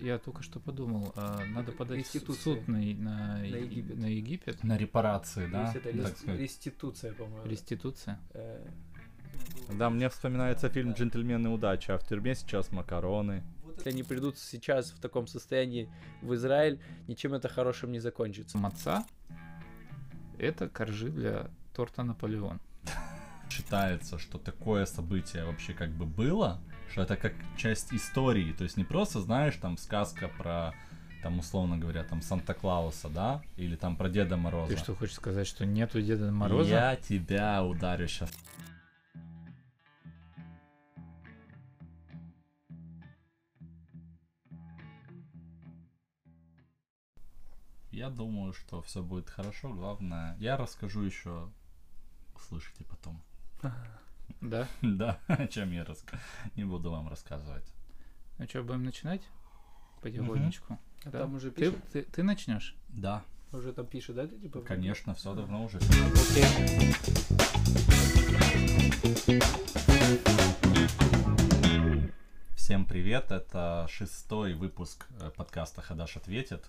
я только что подумал, а, надо подать в суд на, на, На Египет. на Египет. На репарации, То да? есть это рес- сказать. реституция, по-моему. Реституция. Э, Да, мне вспоминается фильм «Джентльмены удачи», а в тюрьме сейчас макароны. Если они придут сейчас в таком состоянии в Израиль, ничем это хорошим не закончится. Маца – это коржи для торта Наполеон. Считается, что такое событие вообще как бы было, что это как часть истории, то есть не просто, знаешь, там сказка про там, условно говоря, там Санта-Клауса, да, или там про Деда Мороза. Ты что, хочешь сказать, что нету Деда Мороза? Я тебя ударю сейчас. Я думаю, что все будет хорошо. Главное, я расскажу еще. Услышите потом. Да? Да, о чем я расскажу. Не буду вам рассказывать. Ну что, будем начинать? Потихонечку. А Да. там уже Ты, пишет, ты, ты начнешь? Да, уже там пишет, да, ты типа? конечно, все давно уже. Окей. Всем привет, это шестой выпуск э, подкаста Хадаш ответит.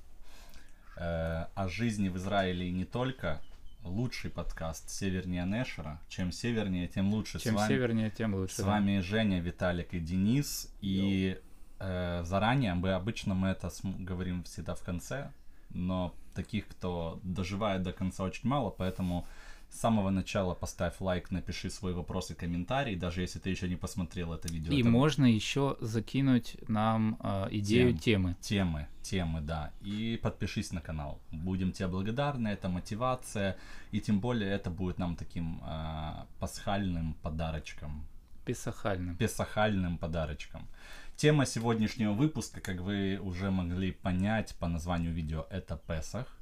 Э, О жизни в Израиле и не только. Лучший подкаст севернее Нешера. Чем севернее, тем лучше. Чем с вами, севернее, тем лучше. с да. вами Женя, Виталик и Денис. И э, заранее, мы обычно мы это см- говорим всегда в конце, но таких, кто доживает до конца, очень мало, поэтому с самого начала поставь лайк, напиши свой вопрос и комментарий, даже если ты еще не посмотрел это видео. И Это можно еще закинуть нам а, идею Тем. темы. Темы, темы, да. И подпишись на канал. Будем тебе благодарны, это мотивация. И тем более это будет нам таким а, пасхальным подарочком. Песахальным. Песахальным подарочком. Тема сегодняшнего выпуска, как вы уже могли понять по названию видео, это Песах.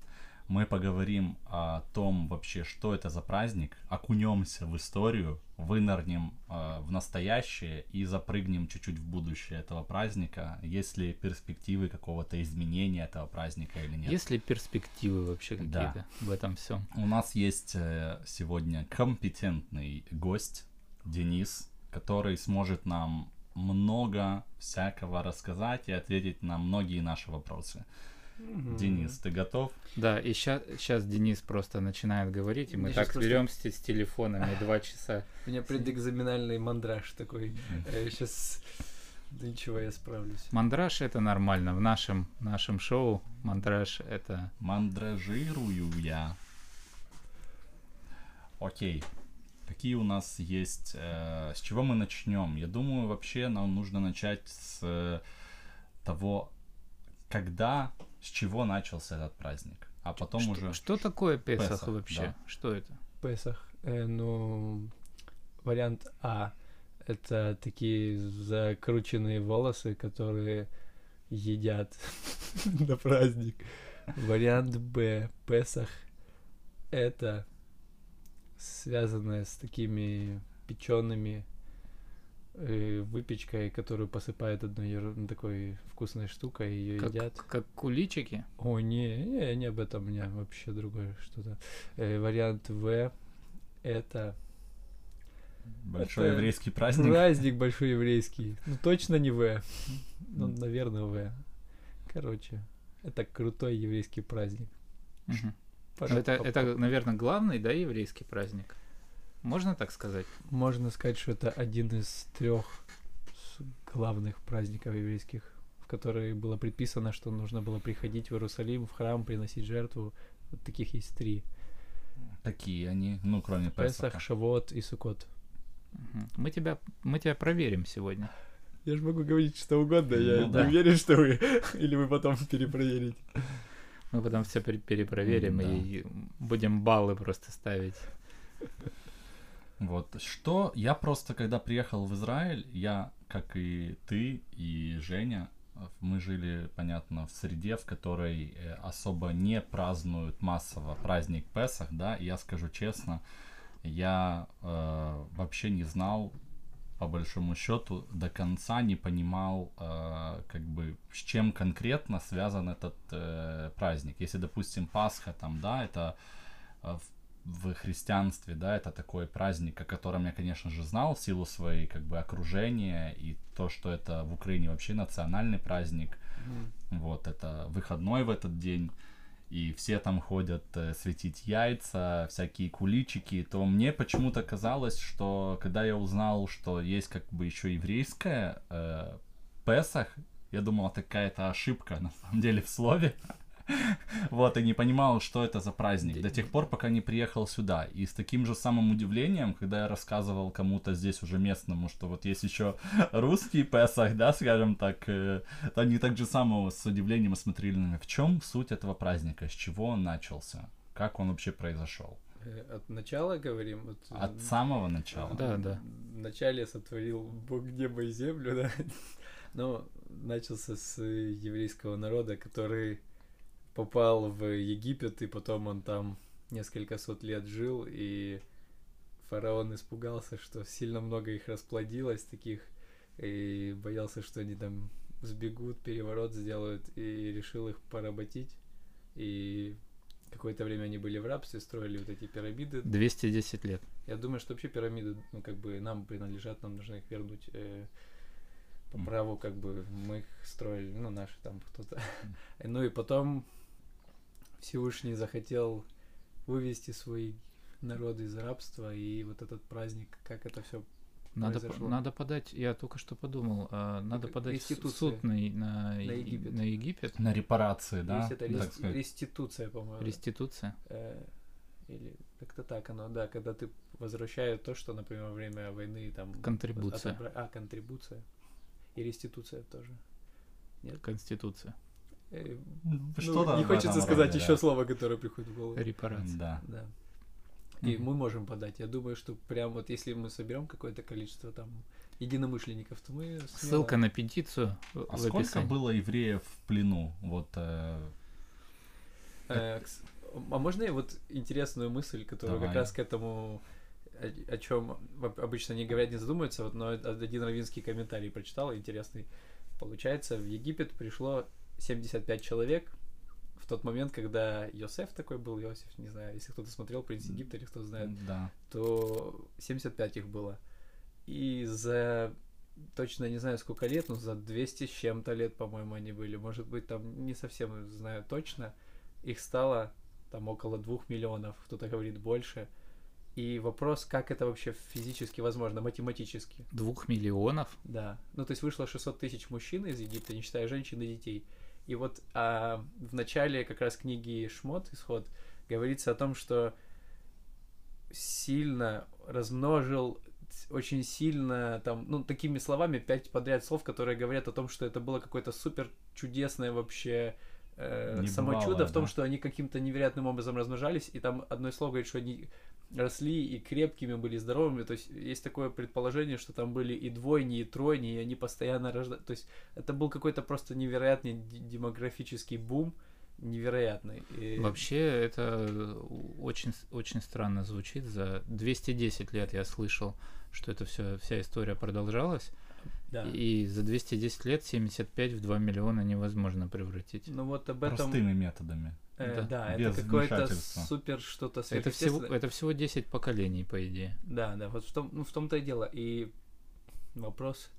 Мы поговорим о том вообще, что это за праздник, окунемся в историю, вынырнем э, в настоящее и запрыгнем чуть-чуть в будущее этого праздника. Есть ли перспективы какого-то изменения этого праздника или нет? Есть ли перспективы вообще Да. какие-то в этом всем? У нас есть э, сегодня компетентный гость, Денис, который сможет нам много всякого рассказать и ответить на многие наши вопросы. Мгм. Денис, ты готов? Да, и сейчас Денис просто начинает говорить, и мы Я так щас просто- с телефонами два часа. У меня предэкзаменальный мандраж такой. Сейчас... Ничего, я справлюсь. Мандраж это нормально. В нашем, нашем шоу мандраж это... Мандражирую я. Окей. Какие у нас есть... э, с чего мы начнем? Я думаю, вообще нам нужно начать с э, того, когда, с чего начался этот праздник. А потом что, уже... что такое Песах, Песах, вообще? да. Что это? Песах. Э, ну, вариант А. Это такие закрученные волосы, которые едят на праздник. Вариант Б. Песах. Это связанное с такими печеными выпечкой, которую посыпают одной еру- такой вкусной штукой, ее Как, едят. как куличики? О, не, не, не об этом, у меня вообще другое что-то. Э, вариант В это Большой это еврейский праздник. праздник большой еврейский. Ну точно не В. Ну, наверное, В. Короче, это крутой еврейский праздник. Ну, Это, это, наверное, главный, да, еврейский праздник? Можно так сказать? Можно сказать, что это один из трех главных праздников еврейских, в которые было предписано, что нужно было приходить в Иерусалим, в храм, приносить жертву. Вот таких есть три. Такие они, ну, кроме Песах, Песаха. Шавот и Сукот. Мы тебя, мы тебя проверим сегодня. Я же могу говорить что угодно, я Ну не да. уверен, что вы. Или вы потом перепроверите. Мы потом все перепроверим Да. и будем баллы просто ставить. Вот, что я просто, когда приехал в Израиль, я, как и ты, и Женя, э, мы жили, понятно, в среде, в которой э, особо не празднуют массово праздник Песах, да, и я скажу честно, я э, вообще не знал, по большому счету, до конца не понимал, э, как бы, с чем конкретно связан этот э, праздник. Если, допустим, Пасха, там, да, это э, в- в христианстве, да, это такой праздник, о котором я, конечно же, знал в силу своей, как бы, окружения и то, что это в Украине вообще национальный праздник. Вот, это выходной в этот день и все там ходят э, светить яйца, всякие куличики, то мне почему-то казалось, что когда я узнал, что есть как бы еще еврейская э, Песах, я думал, это какая-то ошибка на самом деле в слове. Вот, и не понимал, что это за праздник. До тех пор, пока не приехал сюда. И с таким же самым удивлением, когда я рассказывал кому-то здесь уже местному, что вот есть еще русский Песах, да, скажем так, э, то они так же само с удивлением смотрели на меня. В чем суть этого праздника? С чего он начался? Как он вообще произошел? Э, От начала говорим? Вот, э, От самого начала. Да, да. Вначале сотворил Бог небо и землю, да. Но начался с еврейского народа, который попал в Египет, и потом он там несколько сот лет жил, и фараон испугался, что сильно много их расплодилось таких, и боялся, что они там сбегут, переворот сделают, и решил их поработить. И какое-то время они были в рабстве, строили вот эти пирамиды. 210 лет. Я думаю, что вообще пирамиды, ну, как бы нам принадлежат, нам нужно их вернуть э, по праву, как бы мы их строили, ну, наши там кто-то. Ну и потом Всевышний захотел вывести свои народы из рабства, и вот этот праздник, как это все Надо, по- произошло. надо подать, я только что подумал, а, надо подать суд на, на, На Египет. на Египет. На репарации, да? Есть это так рес- сказать. реституция, по-моему. Реституция. Э, или как-то так оно, да, когда ты возвращаешь то, что, например, во время войны там... Контрибуция. отобра- А, контрибуция. И реституция тоже. Конституция. Э, Ну, ну, не хочется сказать роде, еще да. слово, которое приходит в голову. Репарация. Да. Да. И Мгм. мы можем подать. Я думаю, что прям вот если мы соберем какое-то количество там единомышленников, то мы смело- Ссылка на петицию А в сколько описании. было евреев в плену? Вот э, Э, А можно я вот интересную мысль, которая как Давай. раз к этому, о, о чем обычно не говорят, не задумываются, вот, но од- один равинский комментарий прочитал, интересный. Получается, в Египет пришло 75 человек в тот момент, когда Йосеф такой был, Йосиф, не знаю, если кто-то смотрел «Принц Египта» или кто знает, да. то 75 их было. И за точно не знаю сколько лет, но за 200 с чем-то лет, по-моему, они были. Может быть, там не совсем знаю точно. Их стало там около двух миллионов, кто-то говорит больше. И вопрос, как это вообще физически возможно, математически. Двух миллионов? Да. Ну, то есть вышло 600 тысяч мужчин из Египта, не считая женщин и детей. И вот а, в начале как раз книги Шмот, Исход, говорится о том, что сильно размножил очень сильно там, ну, такими словами, пять подряд слов, которые говорят о том, что это было какое-то супер чудесное вообще э, само чудо в том, да. что они каким-то невероятным образом размножались, и там одно слово говорит, что они росли и крепкими были, здоровыми, то есть есть такое предположение, что там были и двойни, и тройни, и они постоянно рождались, то есть это был какой-то просто невероятный демографический бум, невероятный. И- Вообще, это очень, с- очень странно звучит. За 210 лет я слышал, что это все, вся история продолжалась. Да. И за 210 лет 75 в 2 миллиона невозможно превратить. Ну вот об этом... Простыми методами. э, Да. да, Без это какое-то супер что-то Это всего, это всего 10 поколений, по идее. Да, да, вот в том, ну, в том-то и дело. И вопрос,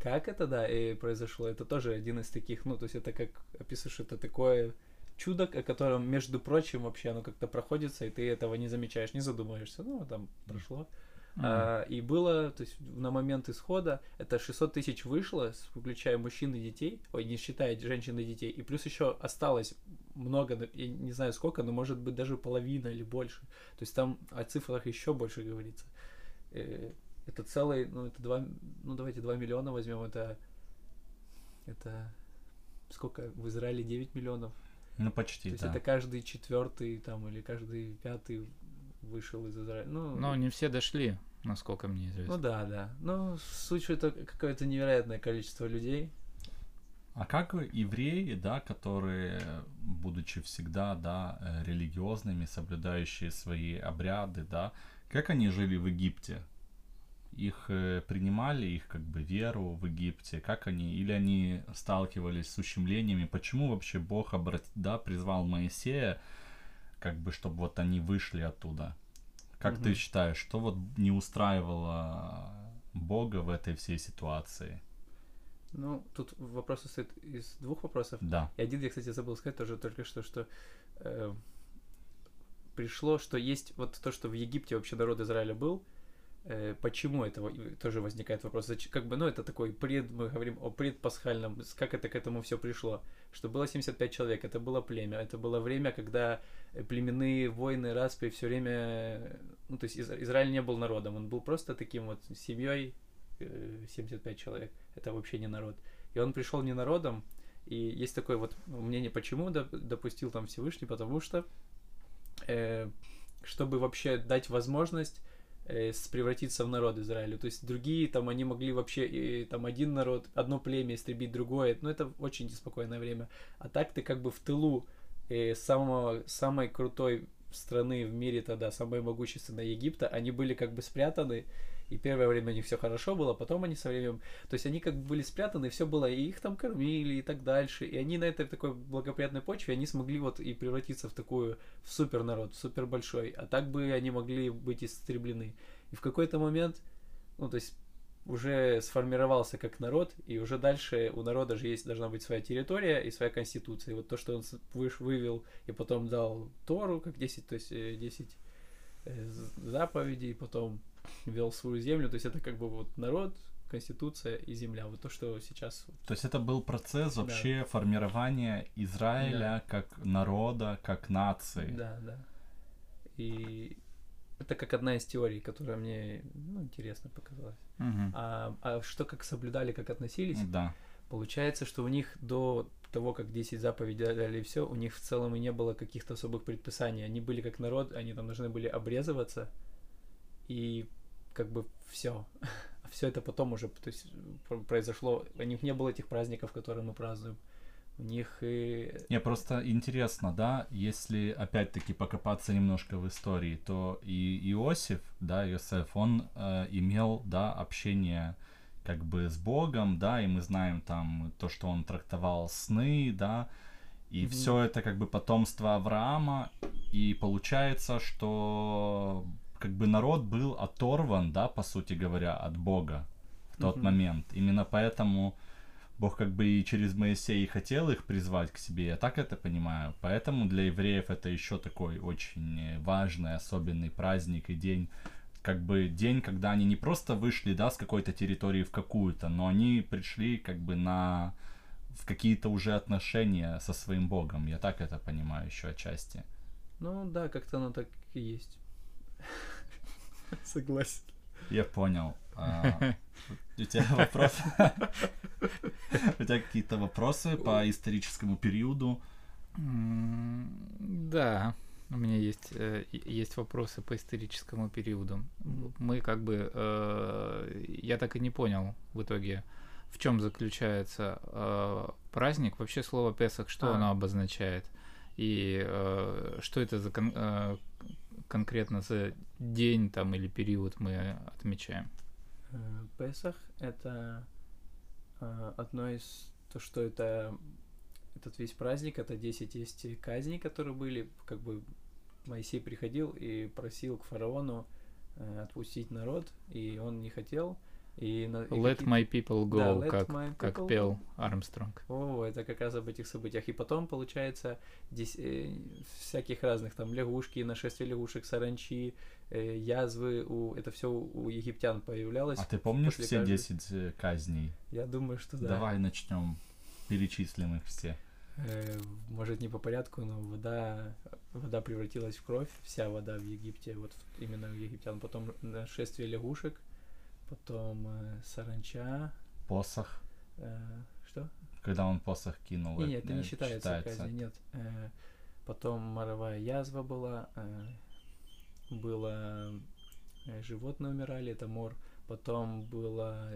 как это, да, и произошло, это тоже один из таких, ну, то есть это как описываешь, это такое чудо, о котором, между прочим, вообще оно как-то проходится, и ты этого не замечаешь, не задумываешься, ну, там прошло. А, и было, то есть на момент исхода это 600 тысяч вышло, включая мужчин и детей, ой, не считая женщин и детей, и плюс еще осталось много, я не знаю сколько, но может быть даже половина или больше. То есть там о цифрах еще больше говорится. Э, Это целый, ну это два, ну давайте 2 миллиона возьмем, это, это сколько в Израиле 9 миллионов. Ну, почти, То есть да. это каждый четвертый там или каждый пятый вышел из Израиля. Ну, Но не все дошли, насколько мне известно. ну да, да. Ну, суть, что это какое-то невероятное количество людей. А как евреи, да, которые, будучи всегда, да, э, религиозными, соблюдающие свои обряды, да, как они жили в Египте? Их э, принимали, их как бы веру в Египте, как они, или они сталкивались с ущемлениями? Почему вообще Бог обрат, да, призвал Моисея, как бы, чтобы вот они вышли оттуда? Как ты Мгм. считаешь, что вот не устраивало Бога в этой всей ситуации? Ну, тут вопрос состоит из двух вопросов. Да. И один я, кстати, забыл сказать тоже только что, что э, пришло, что есть вот то, что в Египте вообще народ Израиля был. Э, почему это во- тоже возникает вопрос? Как бы, ну, это такой пред, мы говорим о предпасхальном, как это к этому все пришло. Что было 75 человек, это было племя, это было время, когда э, племенные войны, распри все время, э, ну, то есть Из- Израиль не был народом, он был просто таким вот семьей, э, 75 человек, это вообще не народ. И он пришел не народом, и есть такое вот мнение, почему доп- допустил там Всевышний, потому что э, чтобы вообще дать возможность э, превратиться в народ Израилю. То есть другие там, они могли вообще и, там один народ, одно племя истребить другое. Но это очень неспокойное время. А так ты как бы в тылу э, самого, самой крутой страны в мире тогда, самой могущественной Египта, они были как бы спрятаны, и первое время у них все хорошо было, потом они со временем, то есть они как бы были спрятаны, все было, и их там кормили и так дальше, и они на этой такой благоприятной почве, они смогли вот и превратиться в такую, в супер народ, в супер большой, а так бы они могли быть истреблены. И в какой-то момент, ну то есть уже сформировался как народ, и уже дальше у народа же есть должна быть своя территория и своя конституция. И вот то, что он выш, вывел и потом дал Тору, как 10, то есть э, 10 э, з- заповедей, потом вел свою землю, то есть это как бы вот народ, конституция и земля. Вот то, что сейчас То есть это был процесс Да. вообще формирования Израиля как народа, как нации. Да, да. И это как одна из теорий, которая мне ну, интересно показалась. Мгм. А, а что как соблюдали, как относились? Да. Получается, что у них до того, как 10 заповедей дали и все, у них в целом и не было каких-то особых предписаний. Они были как народ, они там должны были обрезываться, и как бы все. Все это потом уже то есть, про- произошло. У них не было этих праздников, которые мы празднуем. У них и... Не, просто интересно, да, если опять-таки покопаться немножко в истории, то и Иосиф, да, Иосиф, он э, имел, да, общение как бы с Богом, да, и мы знаем там то, что он трактовал сны, да, и Мгм. все это как бы потомство Авраама, и получается, что как бы народ был оторван, да, по сути говоря, от Бога в тот Мгм. момент. Именно поэтому Бог как бы и через Моисея и хотел их призвать к себе, я так это понимаю. Поэтому для евреев это еще такой очень важный, особенный праздник и день. Как бы день, когда они не просто вышли, да, с какой-то территории в какую-то, но они пришли как бы на в какие-то уже отношения со своим Богом. Я так это понимаю еще отчасти. Ну да, как-то оно так и есть. Согласен. Я понял. А, У тебя вопрос? У тебя какие-то вопросы по историческому периоду? Да, у меня есть, э, есть вопросы по историческому периоду. Мы как бы, э, я так и не понял в итоге, в чем заключается э, праздник. Вообще слово Песах, что А. оно обозначает? И что это за кон- конкретно за день там или период мы отмечаем? Э, Песах это э, одно из то, что это этот весь праздник, это 10 есть казней, которые были, как бы Моисей приходил и просил к фараону э, отпустить народ, и он не хотел. И на, и Let какие- my people Да, go, let как, my как people пел go. Армстронг. О, это как раз об этих событиях. И потом, получается, дес- э, всяких разных там лягушки, нашествие лягушек, саранчи, э, язвы, у, это все у, египтян появлялось. А ты помнишь после все каждой- 10 э, казней? Я думаю, что да. Давай начнем. Перечислим их все. Э, может, не по порядку, но вода, вода превратилась в кровь, вся вода в Египте, вот именно у египтян. Потом нашествие лягушек, потом э, саранча. Посох. э, что? Когда он посох кинул. Не, нет, это не э, считается, казнь, нет. Э, потом моровая язва была, э, было э, животные умирали, это мор. Потом была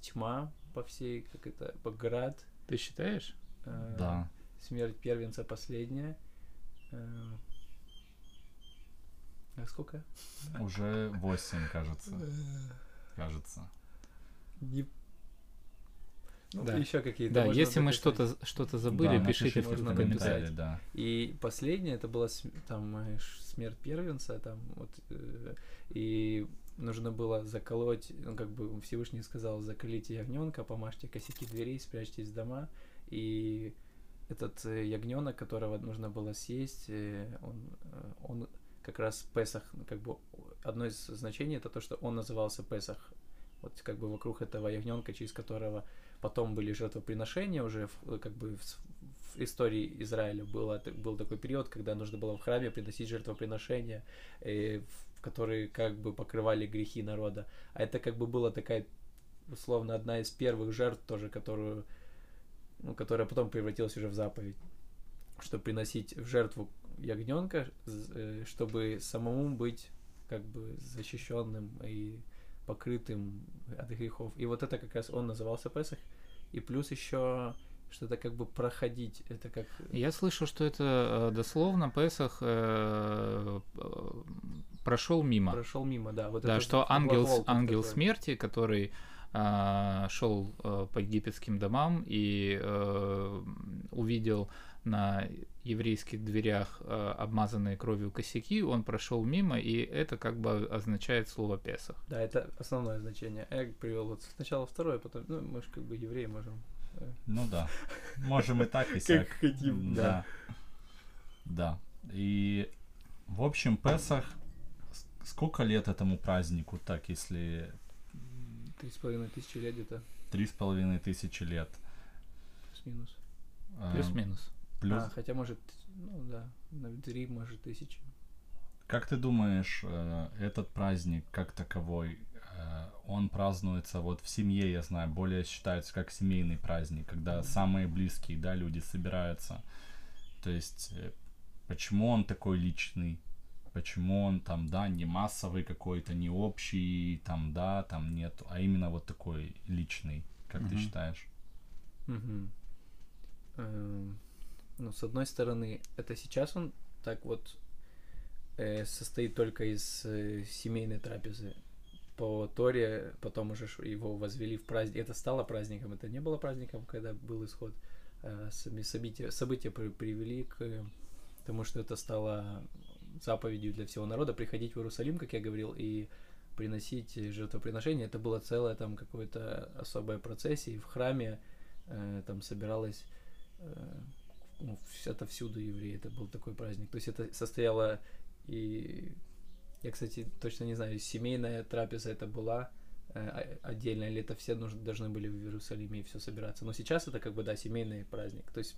тьма по всей, как это, по град. Ты считаешь? э, Да. Смерть первенца последняя. Э, А сколько? Уже 8, кажется. Кажется. Не... Ну, Да. еще какие-то. Да, если мы что-то что-то забыли, Да, пишите в комментариях. комментарии, да. И последнее, это была там э, смерть первенца, там вот, э, и нужно было заколоть, ну, как бы Всевышний сказал, заколите ягненка, помажьте косяки дверей, спрячьтесь в дома, и этот ягненок, которого нужно было съесть, э, он, э, он как раз Песах, ну, как бы одно из значений это то, что он назывался Песах, вот как бы вокруг этого ягненка, через которого потом были жертвоприношения уже, в- как бы в, в истории Израиля было, был такой период, когда нужно было в храме приносить жертвоприношения, э, в- которые как бы покрывали грехи народа. А это как бы была такая, условно, одна из первых жертв тоже, которую, ну, которая потом превратилась уже в заповедь, что приносить в жертву ягненка, э, чтобы самому быть как бы защищенным и покрытым от грехов. И вот это как раз он назывался Песах. И плюс еще что-то как бы проходить. Это как... Я слышу, что это э, дословно Песах э, прошел мимо. Прошел мимо, да. Вот Да, что ангел, ангел такой. смерти, который шел по египетским домам и э, увидел на еврейских дверях э, обмазанные кровью косяки, он прошел мимо, и это как бы означает слово Песах. Да, это основное значение. Я привел вот сначала второе, потом, ну, мы же как бы евреи можем. э, Ну да. Можем и так, и сяк. Как хотим, Да. Да. И, в общем, Песах... Сколько лет этому празднику, так, если Три с половиной тысячи лет где-то, три с половиной тысячи лет? плюс-минус. Э, Плюс-минус. Плюс... А, хотя, может, ну да, на три, может, тысячи. Как ты думаешь, э, этот праздник как таковой, э, он празднуется вот в семье, я знаю, более считается как семейный праздник, когда самые близкие, да, люди собираются. То есть, э, почему он такой личный? Почему он там, да, не массовый какой-то, не общий, там, да, там нет, а именно вот такой личный, как ты Мгм. считаешь? Мгм. Эм, Ну, с одной стороны, это сейчас он так вот э, состоит только из э, семейной трапезы. По Торе потом уже его возвели в праздник. Это стало праздником, это не было праздником, когда был исход. Э, события, события при- привели к тому, что это стало заповедью для всего народа приходить в Иерусалим, как я говорил, и приносить жертвоприношения. Это было целое там какое-то особое процессия, и в храме э, там собиралось э, ну, вс- отовсюду евреи. Это был такой праздник. То есть это состояло и... Я, кстати, точно не знаю, семейная трапеза это была э, а- отдельно, или это все нужно, должны были в Иерусалиме и все собираться. Но сейчас это как бы, да, семейный праздник. То есть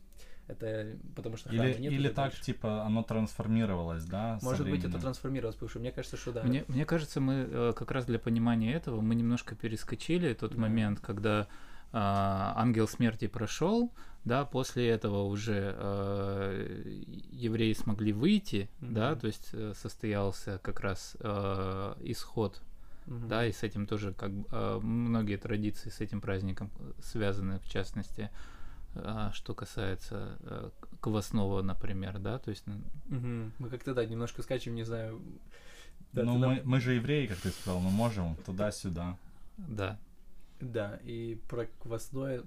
это потому что Или, нет или так, больше. типа, оно трансформировалось, да? Может быть, это трансформировалось, потому что мне кажется, что да. Мне, мне кажется, мы э, как раз для понимания этого мы немножко перескочили тот Да. момент, когда а, ангел смерти прошел, да, после этого уже э, евреи смогли выйти, да, Мгм. то есть э, состоялся как раз э, исход, Мгм. да, и с этим тоже как бы, э, многие традиции с этим праздником э, связаны, в частности, э, что касается э, квасного, например, да, то есть Мгм. Мы как-то, да, немножко скачем, не знаю. Да, ну, мы, мы же евреи, как ты сказал, мы можем туда-сюда. да, Да, и про квасное...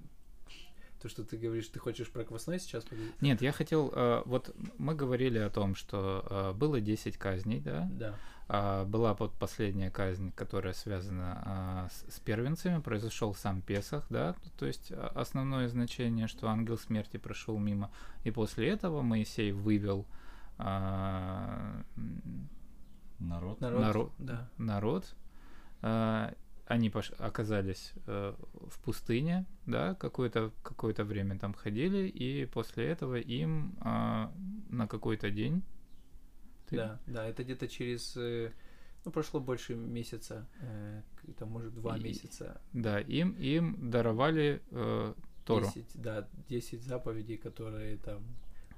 То, что ты говоришь, ты хочешь про квасное сейчас поговорить? Нет, я хотел, э, вот мы говорили о том, что э, было 10 казней, да, Да. А, была вот последняя казнь, которая связана а, с, с первенцами, произошел сам Песах, да, то есть а, основное значение, что ангел смерти прошел мимо, и после этого Моисей вывел Народ. Народ, Народ. да. народ, они пош- оказались э, в пустыне, да, какое-то какое время там ходили, и после этого им а, на какой-то день ты- Да, да, это где-то через... э, Ну, прошло больше месяца, э, там, может, два И- месяца. Да, им, им даровали э, Тору. 10, да, 10 заповедей, которые там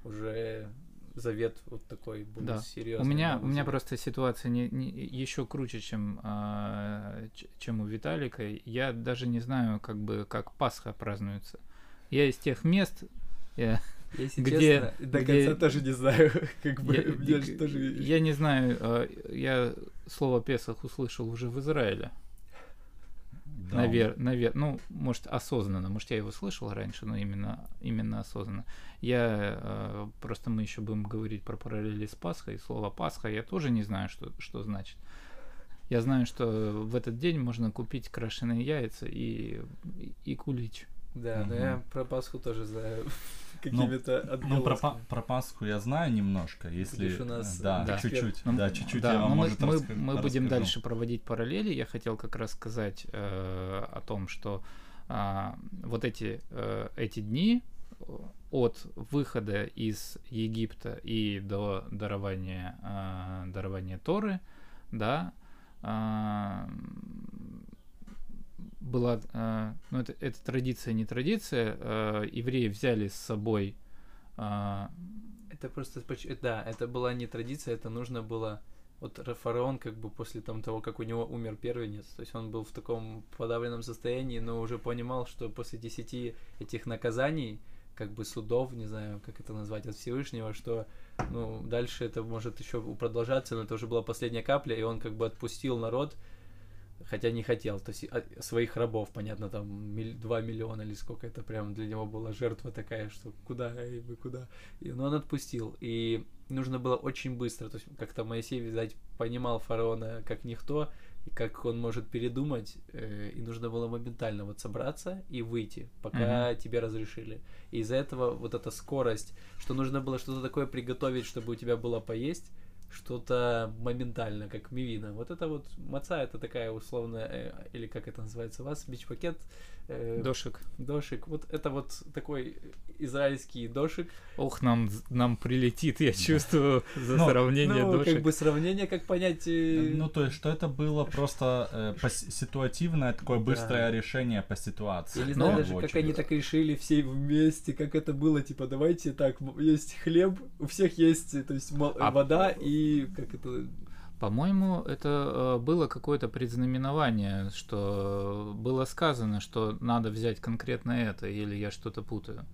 уже завет вот такой был Да. серьезный. У меня, у меня просто ситуация не, еще круче, чем, а, чем у Виталика. Я даже не знаю, как бы, как Пасха празднуется. Я из тех мест, я, Если где- честно, до где- конца тоже не знаю, как бы, я, же тоже... я не знаю, а, я слово Песах услышал уже в Израиле. Навер, навер, ну, может, осознанно, может, я его слышал раньше, но именно, именно осознанно. Я, э, просто мы еще будем говорить про параллели с Пасхой, слово Пасха я тоже не знаю, что, что значит. Я знаю, что в этот день можно купить крашеные яйца и, и кулич. Да, но Мгм. я про Пасху тоже знаю какими-то Ну, про, Па- отголосками. про Пасху я знаю немножко, если... У нас, да, э, Да. чуть-чуть, Ну, да, чуть-чуть да, я вам, мы, может, мы, раска- мы будем расскажу. дальше проводить параллели. Я хотел как раз сказать э, о том, что а, вот эти, э, эти дни э, от выхода из Египта и до дарования, а, дарования Торы, да, а, была, а, ну это, это традиция, не традиция, а, евреи взяли с собой а, Это просто, да, это была не традиция, это нужно было... Вот ра- фараон как бы после там, того, как у него умер первенец, то есть он был в таком подавленном состоянии, но уже понимал, что после десяти этих наказаний, как бы судов, не знаю, как это назвать, от Всевышнего, что ну, дальше это может еще продолжаться, но это уже была последняя капля, и он как бы отпустил народ, хотя не хотел, то есть а, своих рабов, понятно, там миль- 2 миллиона или сколько это прям для него была жертва такая, что куда, эй, вы куда, и, но он отпустил, и нужно было очень быстро, то есть как-то Моисей, видать, понимал фараона как никто, и как он может передумать, э, и нужно было моментально вот собраться и выйти, пока тебе разрешили. И из-за этого вот эта скорость, что нужно было что-то такое приготовить, чтобы у тебя было поесть, что-то моментально, как мивина. Вот это вот маца, это такая условная, э, или как это называется у вас, бич-пакет, э, дошек. дошик. Вот это вот такой израильский дошик. Ох, нам, нам прилетит, я чувствую, за Ну, сравнение ну, дошек. как бы сравнение, как понять... э, Ну, то есть, что это было просто э, пос- ситуативное такое Да. быстрое решение по ситуации. Я не знаю первую даже, как они так решили все вместе, как это было, типа, давайте так, есть хлеб, у всех есть, э, то есть А- вода и как это... По-моему, это э, было какое-то предзнаменование, что было сказано, что надо взять конкретно это, или я что-то путаю.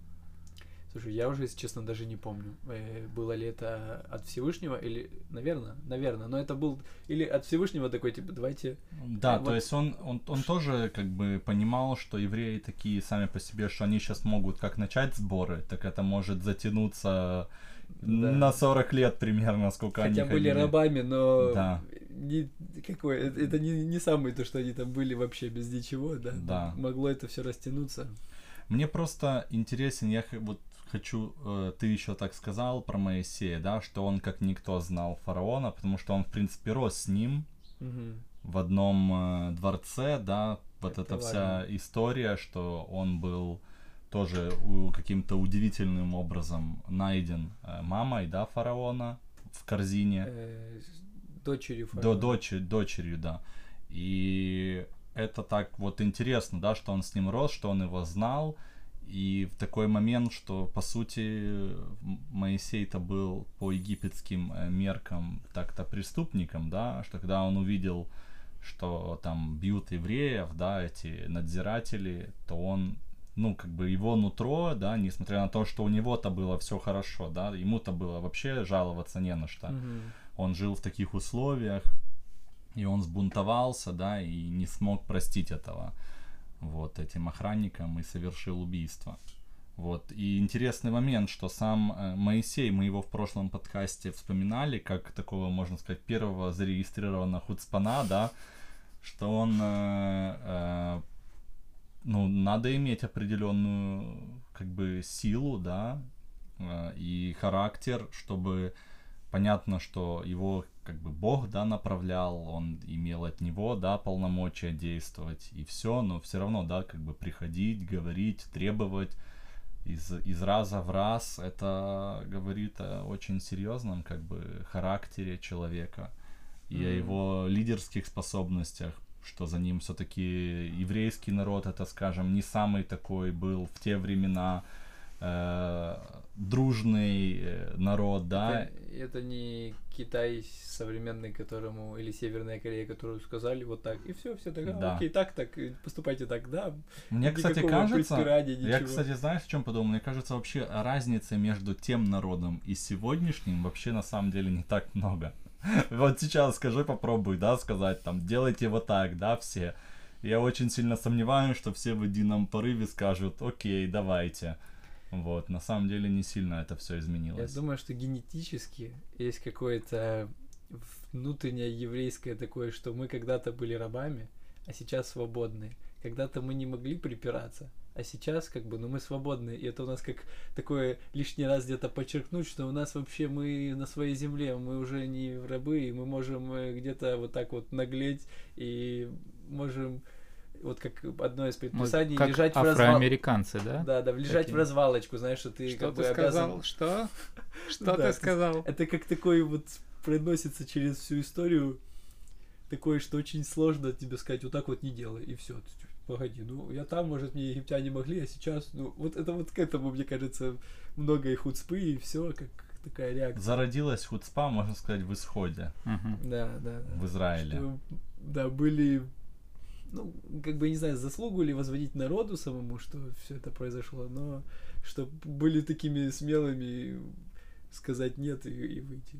Слушай, я уже, если честно, даже не помню, э, было ли это от Всевышнего или, наверное, наверное, но это был или от Всевышнего такой, типа, давайте... Да, Э, то вот- есть он, он, он тоже как бы понимал, что евреи такие сами по себе, что они сейчас могут как начать сборы, так это может затянуться Да. на 40 лет примерно, сколько Хотя они были ходили. рабами, но Да. не, какой, это, это не, не самое то, что они там были вообще без ничего, да. Да. Могло это все растянуться. Мне просто интересен, я вот хочу, э, ты еще так сказал про Моисея, да, что он как никто знал фараона, потому что он, в принципе, рос с ним Мгм. в одном э, дворце, да, вот Это эта вся история, что он был тоже каким-то удивительным образом найден э, мамой, да, фараона в корзине. Э, дочерью До фараона. дочери, дочерью, да. И это так вот интересно, да, что он с ним рос, что он его знал. И в такой момент, что по сути Моисей-то был по египетским э, меркам так-то преступником, да, что когда он увидел, что там бьют евреев, да, эти надзиратели, то он, ну, как бы его нутро, да, несмотря на то, что у него-то было все хорошо, да, ему-то было вообще жаловаться не на что Мгм. он жил в таких условиях, и он сбунтовался, да, и не смог простить этого вот этим охранникам и совершил убийство. Вот. И интересный момент, что сам э, Моисей, мы его в прошлом подкасте вспоминали, как такого, можно сказать, первого зарегистрированного хуцпана, да, что он, э, э, ну, надо иметь определенную, как бы, силу, да, э, и характер, чтобы понятно, что его как бы Бог, да, направлял, он имел от него, да, полномочия действовать и все, но все равно, да, как бы приходить, говорить, требовать из, из раза в раз, это говорит о очень серьезном как бы характере человека и о Мгм. его лидерских способностях, что за ним все-таки еврейский народ, это, скажем, не самый такой был в те времена э, дружный э, народ, да, Это, это не Китай современный, которому, или Северная Корея, которую сказали вот так, и все, все так, «А, Да. окей, так, так, поступайте так, да. Мне, кстати, кажется, препирания, я, кстати, знаешь, в чем подумал? Мне кажется, вообще разницы между тем народом и сегодняшним вообще на самом деле не так много. Вот сейчас скажи, попробуй, да, сказать, там, делайте вот так, да, все. Я очень сильно сомневаюсь, что все в едином порыве скажут, окей, давайте. Вот, на самом деле не сильно это все Я изменилось. думаю, что генетически есть какое-то внутреннее еврейское такое, что мы когда-то были рабами, а сейчас свободны. Когда-то мы не могли припираться, а сейчас как бы, ну мы свободны. И это у нас как такое лишний раз где-то подчеркнуть, что у нас вообще мы на своей земле, мы уже не рабы, и мы можем э, где-то вот так вот наглеть и можем вот как одно из Мы предписаний как лежать в развал... афроамериканцы, да? Да, да, лежать Такие. в развалочку, знаешь, что ты как бы обязан... Что? Что ты сказал? Это как такой вот проносится через всю историю, такое, что очень сложно тебе сказать, вот так вот не делай, и все. Погоди, ну я там, может, мне египтяне могли, а сейчас, ну вот это вот к этому, мне кажется, много и хуцпы, и все, как такая реакция. Зародилась хуцпа, можно сказать, в исходе, Мгм. Да, да, в Израиле. Что, да, были, ну, как бы, не знаю, заслугу ли возводить народу самому, что все это произошло, но что были такими смелыми сказать нет и, и выйти.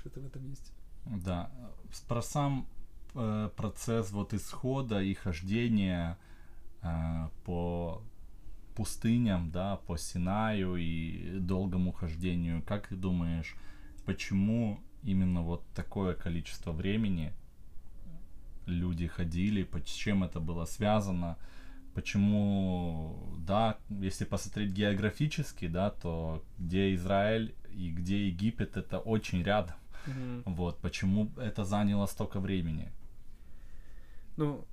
Что-то в этом есть. Да, про сам э, процесс вот исхода и хождения э, по пустыням, да, по Синаю и долгому хождению. Как ты думаешь, почему именно вот такое количество времени люди ходили, с чем это было связано? Почему, да, если посмотреть географически, да, то где Израиль и где Египет, это очень рядом. Вот, почему это заняло столько времени? Ну,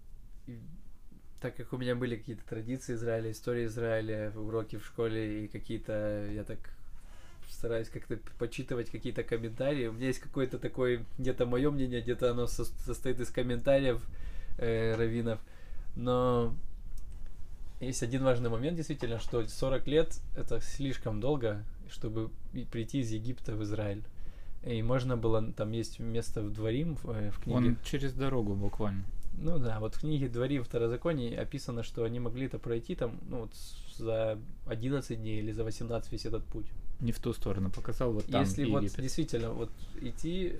так как у меня были какие-то традиции Израиля, истории Израиля, уроки в школе и какие-то, я так стараюсь как-то почитывать какие-то комментарии. У меня есть какое-то такое, где-то мое мнение, где-то оно со- состоит из комментариев э, раввинов. Но есть один важный момент, действительно, что 40 лет это слишком долго, чтобы прийти из Египта в Израиль. И можно было, там есть место в Дворим в, э, в книге. Он через дорогу буквально. Ну да, вот в книге Дворим Второзаконий описано, что они могли это пройти там, ну вот за 11 дней или за 18 весь этот путь. Не в ту сторону показал, вот там Если вот Египет. действительно вот идти,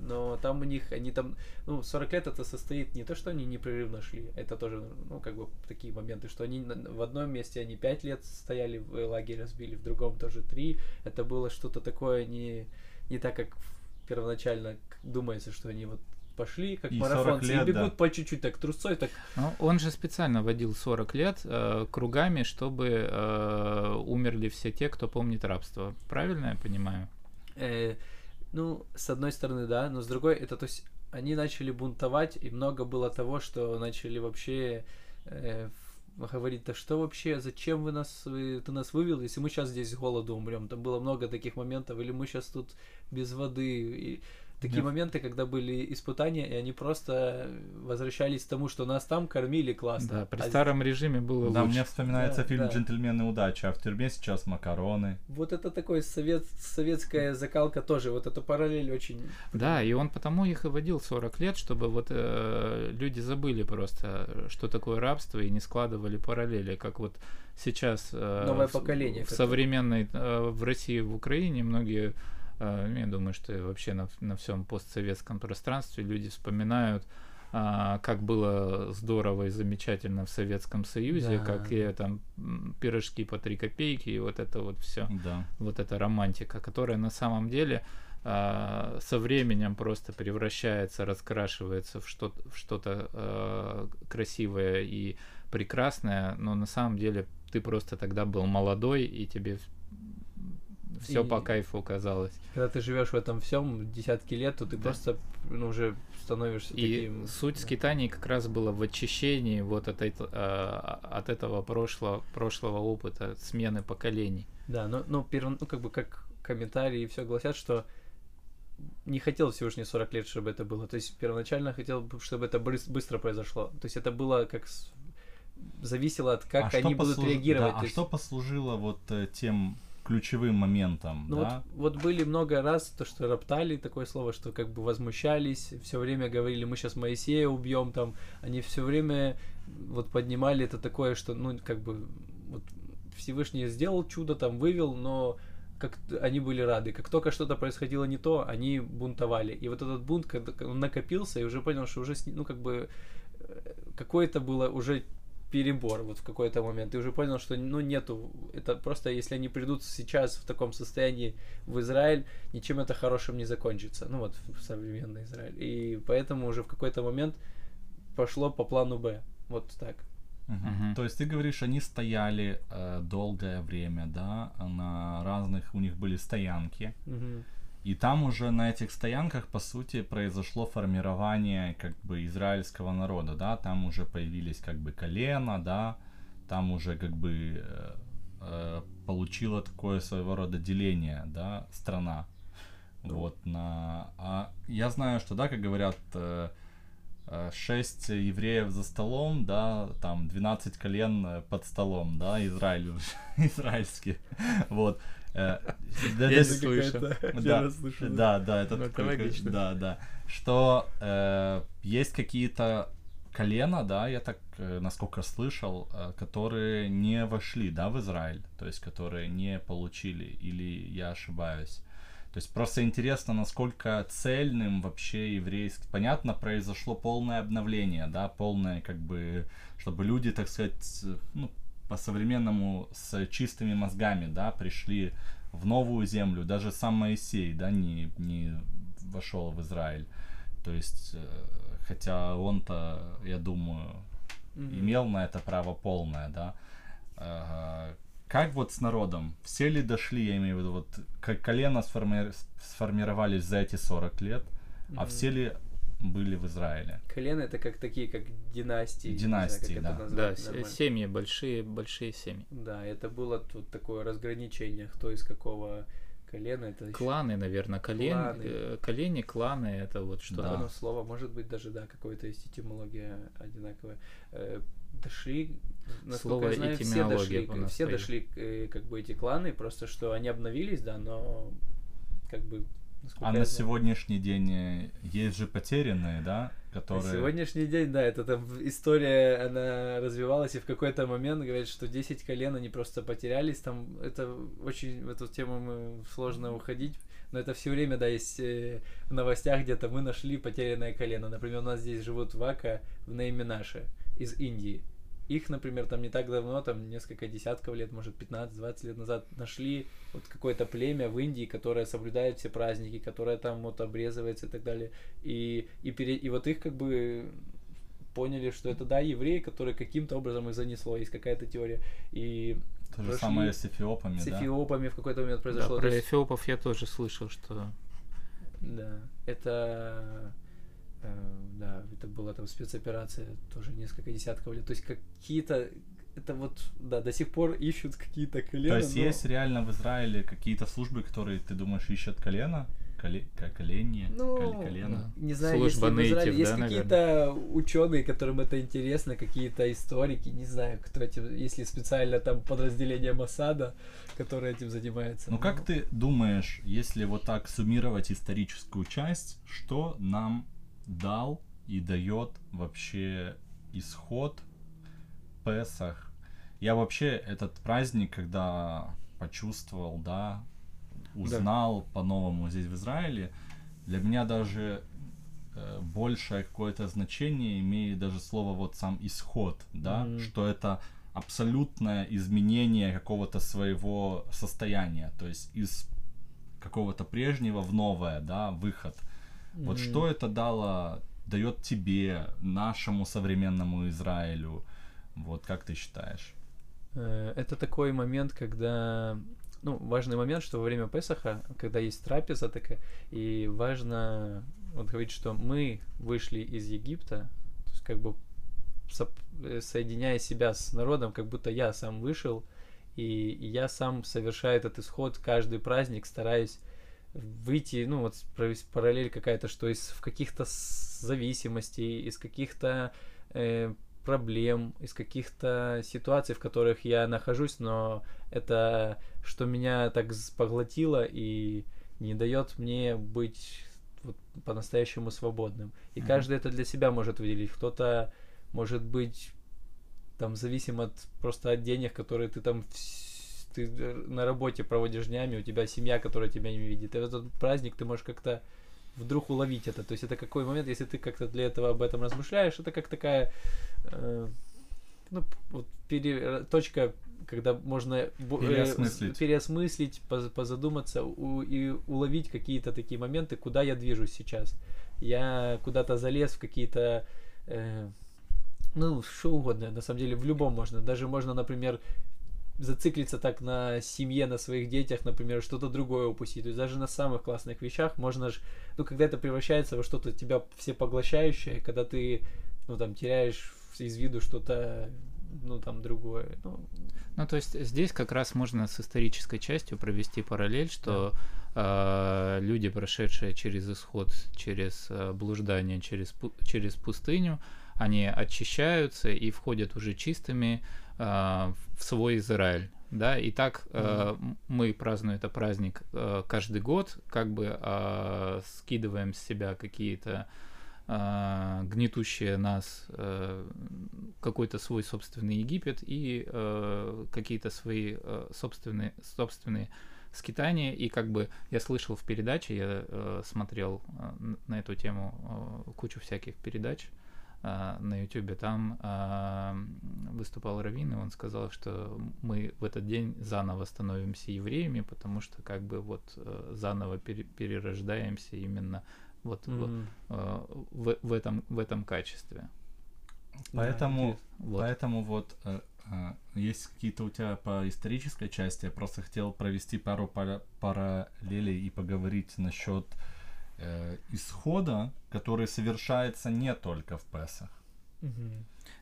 но там у них, они там, ну 40 лет это состоит не то, что они непрерывно шли, это тоже, ну как бы такие моменты, что они в одном месте они 5 лет стояли, в лагерь разбили, в другом тоже 3, это было что-то такое не, не так, как первоначально думается, что они вот пошли, как И 40 марафонцы, лет, и бегут да. по чуть-чуть, так трусцой, так Ну, он же специально водил 40 лет э, кругами, чтобы э, умерли все те, кто помнит рабство. Правильно я понимаю? Э, ну, с одной стороны, да, но с другой, это то есть они начали бунтовать, и много было того, что начали вообще э, говорить, да что вообще, зачем вы нас, вы- ты нас вывел, если мы сейчас здесь с голоду умрем. Там было много таких моментов, или мы сейчас тут без воды. И такие Нет. моменты, когда были испытания, и они просто возвращались к тому, что нас там кормили классно. Да, при А старом режиме было Да, лучше. мне вспоминается Да, фильм да. «Джентльмены удачи», а в тюрьме сейчас макароны. Вот это такой совет, советская закалка тоже, вот эта параллель очень... Да, и он потому их и водил 40 лет, чтобы вот э, люди забыли просто, что такое рабство, и не складывали параллели, как вот сейчас э, Новое в, поколение, в которое- современной э, в России, в Украине многие, я думаю, что и вообще на, на всем постсоветском пространстве люди вспоминают, а, как было здорово и замечательно в Советском Союзе, Да. какие там м, пирожки по 3 копейки, и вот это вот все Да. вот эта романтика, которая на самом деле а, со временем просто превращается, раскрашивается в что-то, в что-то а, красивое и прекрасное, но на самом деле ты просто тогда был молодой и тебе все И- по кайфу казалось. Когда ты живешь в этом всем десятки лет, то ты Да. просто ну, уже становишься И таким. суть скитаний как раз была в очищении вот от, эт- а, от этого прошлого, прошлого опыта, смены поколений. Да, но, но перво- ну, как бы как комментарии все гласят, что не хотел Всевышний 40 лет, чтобы это было. То есть первоначально хотел, бы, чтобы это быстро произошло. То есть это было как зависело от как А они что будут послуж- реагировать. да, а есть- что послужило вот э, тем ключевым моментом, Ну да? вот, вот были много раз то, что роптали, такое слово, что как бы возмущались, все время говорили, мы сейчас Моисея убьем, там, они все время вот поднимали это такое, что, ну, как бы, вот Всевышний сделал чудо, там, вывел, но как они были рады. Как только что-то происходило не то, они бунтовали. И вот этот бунт, он накопился, и уже понял, что уже, ну, как бы, э, какое-то было уже перебор вот в какой-то момент. И уже понял, что, ну, нету, это просто, если они придут сейчас в таком состоянии в Израиль, ничем это хорошим не закончится. Ну, вот в современный Израиль. И поэтому уже в какой-то момент пошло по плану Б. Вот так. Мгм. То есть ты говоришь, они стояли э, долгое время, да, на разных, у них были стоянки, Мгм. И там уже на этих стоянках, по сути, произошло формирование как бы израильского народа, да, там уже появились как бы колено, да, там уже как бы э, э, получила такое своего рода деление, да, страна. Вот, на... А я знаю, что, да, как говорят, э, э, 6 евреев за столом, да, там 12 колен э, под столом, да, Израиль, израильский, вот. Э, Я да, не слышу. да, да, это Ну, да, да, что э, есть какие-то колена, да, я так, э, насколько слышал, которые не вошли, да, в Израиль, то есть которые не получили, или я ошибаюсь. То есть просто интересно, насколько цельным вообще еврейский... Понятно, произошло полное обновление, да, полное как бы, чтобы люди, так сказать, ну, по-современному с чистыми мозгами, да, пришли в новую землю. Даже сам Моисей, да, не, не вошел в Израиль. То есть, э, хотя он-то, я думаю, Мгм. имел на это право полное, да. Ага. Как вот с народом? Все ли дошли, я имею в виду, вот как колено сформи- сформировались за эти 40 лет, а Мгм. все ли были в Израиле? Колено это как такие, как династии. знаю, Династии, это да. Да, нормально. семьи, большие, большие семьи. Да, это было тут такое разграничение, кто из какого колена. Это Кланы, наверное, колен, Кланы. э, колени, кланы, это вот что-то. Да. Слово, может быть, даже, да, какое-то есть этимология одинаковая. Э, дошли, насколько Слово я знаю, все дошли, все дошли, э, как бы, эти кланы, просто что они обновились, да, но, как бы, А на сегодняшний день э, есть же потерянные, да, На которые... сегодняшний день, да, это там история, она развивалась, и в какой-то момент говорят, что 10 колен, они просто потерялись, там, это очень, в эту тему мы сложно уходить, но это все время, да, есть э, в новостях где-то мы нашли потерянное колено. Например, у нас здесь живут вака в Нейминаше из Индии. Их, например, там не так давно, там несколько десятков лет, может 15-20 лет назад нашли вот какое-то племя в Индии, которое соблюдает все праздники, которое там вот обрезывается и так далее. И, и, пере- и вот их как бы поняли, что это, да, евреи, которые каким-то образом их занесло, есть какая-то теория. И То же самое с эфиопами, с да? эфиопами в какой-то момент Да, произошло. То про эфиопов я тоже слышал, что Да, это да, это была там спецоперация тоже несколько десятков лет. То есть какие-то это вот, да, до сих пор ищут какие-то колена. То есть но- есть реально в Израиле какие-то службы, которые, ты думаешь, ищут колено? Коле... ко- Коленье? Ну, Коле- колено? Не знаю, Служба если в Израиле есть да, какие-то ученые, которым это интересно, какие-то историки, не знаю, кто этим, если специально там подразделение Масада, которое этим занимается. Ну как ты думаешь, если вот так суммировать историческую часть, что нам дал и дает вообще исход Песах? Я вообще этот праздник, когда почувствовал, да, узнал по-новому здесь в Израиле, для меня даже э, большее какое-то значение имеет даже слово вот сам исход, да, Мгм. что это абсолютное изменение какого-то своего состояния, то есть из какого-то прежнего в новое, да, выход. Вот Мгм. что это дало, дает тебе, нашему современному Израилю, вот как ты считаешь? Э, Это такой момент, когда... Ну, важный момент, что во время Песаха, когда есть трапеза такая, и важно вот говорить, что мы вышли из Египта, то есть как бы соп- э, соединяя себя с народом, как будто я сам вышел, и, и я сам совершаю этот исход каждый праздник, стараюсь выйти, ну вот параллель какая-то, что из в каких-то зависимостей, из каких-то э, проблем, из каких-то ситуаций, в которых я нахожусь, но это что меня так поглотило и не дает мне быть вот по-настоящему свободным. И Мгм. каждый это для себя может выделить. Кто-то может быть там зависим от просто от денег, которые ты там ты э, на работе проводишь днями, у тебя семья, которая тебя не видит. И в этот праздник ты можешь как-то вдруг уловить это. То есть это какой момент, если ты как-то для этого об этом размышляешь, это как такая э, ну, вот пере, точка, когда можно э, Переосмыслить. переосмыслить, поз- позадуматься у- и уловить какие-то такие моменты, куда я движусь сейчас. Я куда-то залез в какие-то э, ну, что угодно, на самом деле, в любом можно. Даже можно, например, зациклиться так на семье, на своих детях, например, что-то другое упустить. То есть даже на самых классных вещах можно же, ну, когда это превращается во что-то тебя все поглощающее, когда ты, ну, там, теряешь из виду что-то, ну, там, другое. Ну, Ну, то есть здесь как раз можно с исторической частью провести параллель, что э, люди, прошедшие через исход, через э, блуждание, через, пу- через пустыню, они очищаются и входят уже чистыми в свой Израиль. Да, и так э, мы празднуем это праздник э, каждый год, как бы э, скидываем с себя какие-то э, гнетущие нас э, какой-то свой собственный Египет и э, какие-то свои э, собственные, собственные скитания. И как бы я слышал в передаче, я э, смотрел э, на эту тему э, кучу всяких передач э, на Ютубе. Там э, выступал Равин, и он сказал, что мы в этот день заново становимся евреями, потому что как бы вот э, заново пере- перерождаемся именно вот в- м, э, в, в этом в этом качестве. да, Поэтому, интересно. Вот. поэтому вот э, э, есть какие-то у тебя по исторической части. Я просто хотел провести пару пара- параллелей и поговорить насчет э, исхода, который совершается не только в Песах.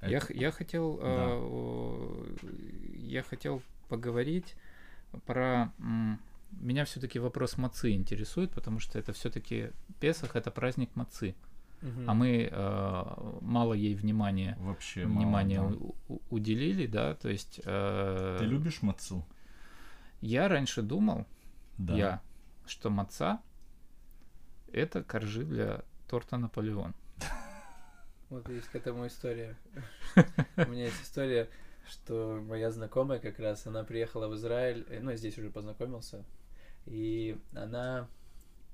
Я, Это- х- я хотел, э, о, я хотел поговорить про меня все-таки вопрос мацы интересует, потому что это все-таки Песах это праздник мацы, Мгм. а мы э, мало ей внимания Вообще мало, внимания да. у- у- уделили, да, то есть э, Ты любишь мацу? я раньше думал, Да. я, что маца это коржи для торта Наполеон. Вот есть к этому история. У меня есть история, что моя знакомая как раз, она приехала в Израиль, э, ну, здесь уже познакомился, и она,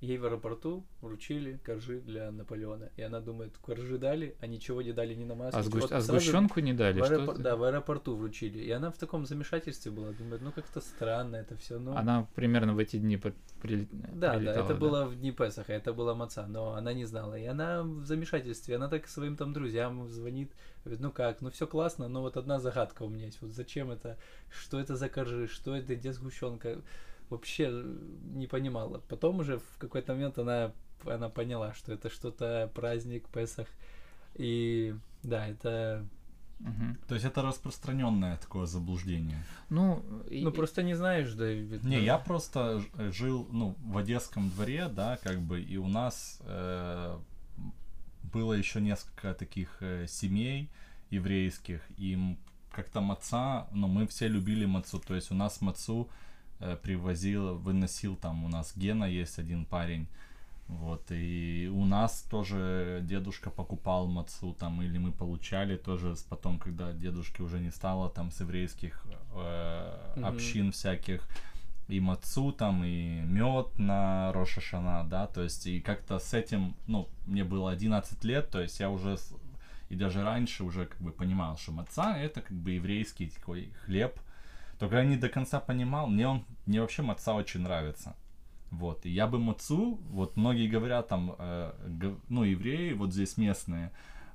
ей в аэропорту вручили коржи для Наполеона. И она думает, коржи дали, а ничего не дали ни на маску. А, сгущ- Вот а сгущенку не дали? в что аэропор- это? Да, в аэропорту вручили. И она в таком замешательстве была, думает, ну как-то странно это все. Ну, Она примерно в эти дни при- да, да, это было в дни Песаха, это была маца, но она не знала. И она в замешательстве, она так своим там друзьям звонит, говорит, ну как, ну все классно, но вот одна загадка у меня есть, вот зачем это, что это за коржи, что это, где сгущенка, вообще не понимала. Потом уже в какой-то момент она, она поняла, что это что-то праздник, Песах, и да, это, Мгм. То есть это распространенное такое заблуждение. Ну, и- ну просто не знаешь, да. Не, я просто э, жил, ну, в Одесском дворе, да, как бы, и у нас э, было еще несколько таких э, семей еврейских, и как-то маца, ну, мы все любили мацу, то есть у нас мацу э, привозил, выносил там, у нас Гена есть один парень, вот, и у нас тоже дедушка покупал мацу там, или мы получали тоже потом, когда дедушки уже не стало там с еврейских э, Мгм. общин всяких, и мацу там, и мед на Рошашана, да, то есть и как-то с этим, ну, мне было 11 лет, то есть я уже, и даже раньше уже как бы понимал, что маца это как бы еврейский такой хлеб, только я не до конца понимал, мне он, мне вообще маца очень нравится. Вот, и я бы мацу, вот многие говорят там, э, г- ну, евреи, вот здесь местные,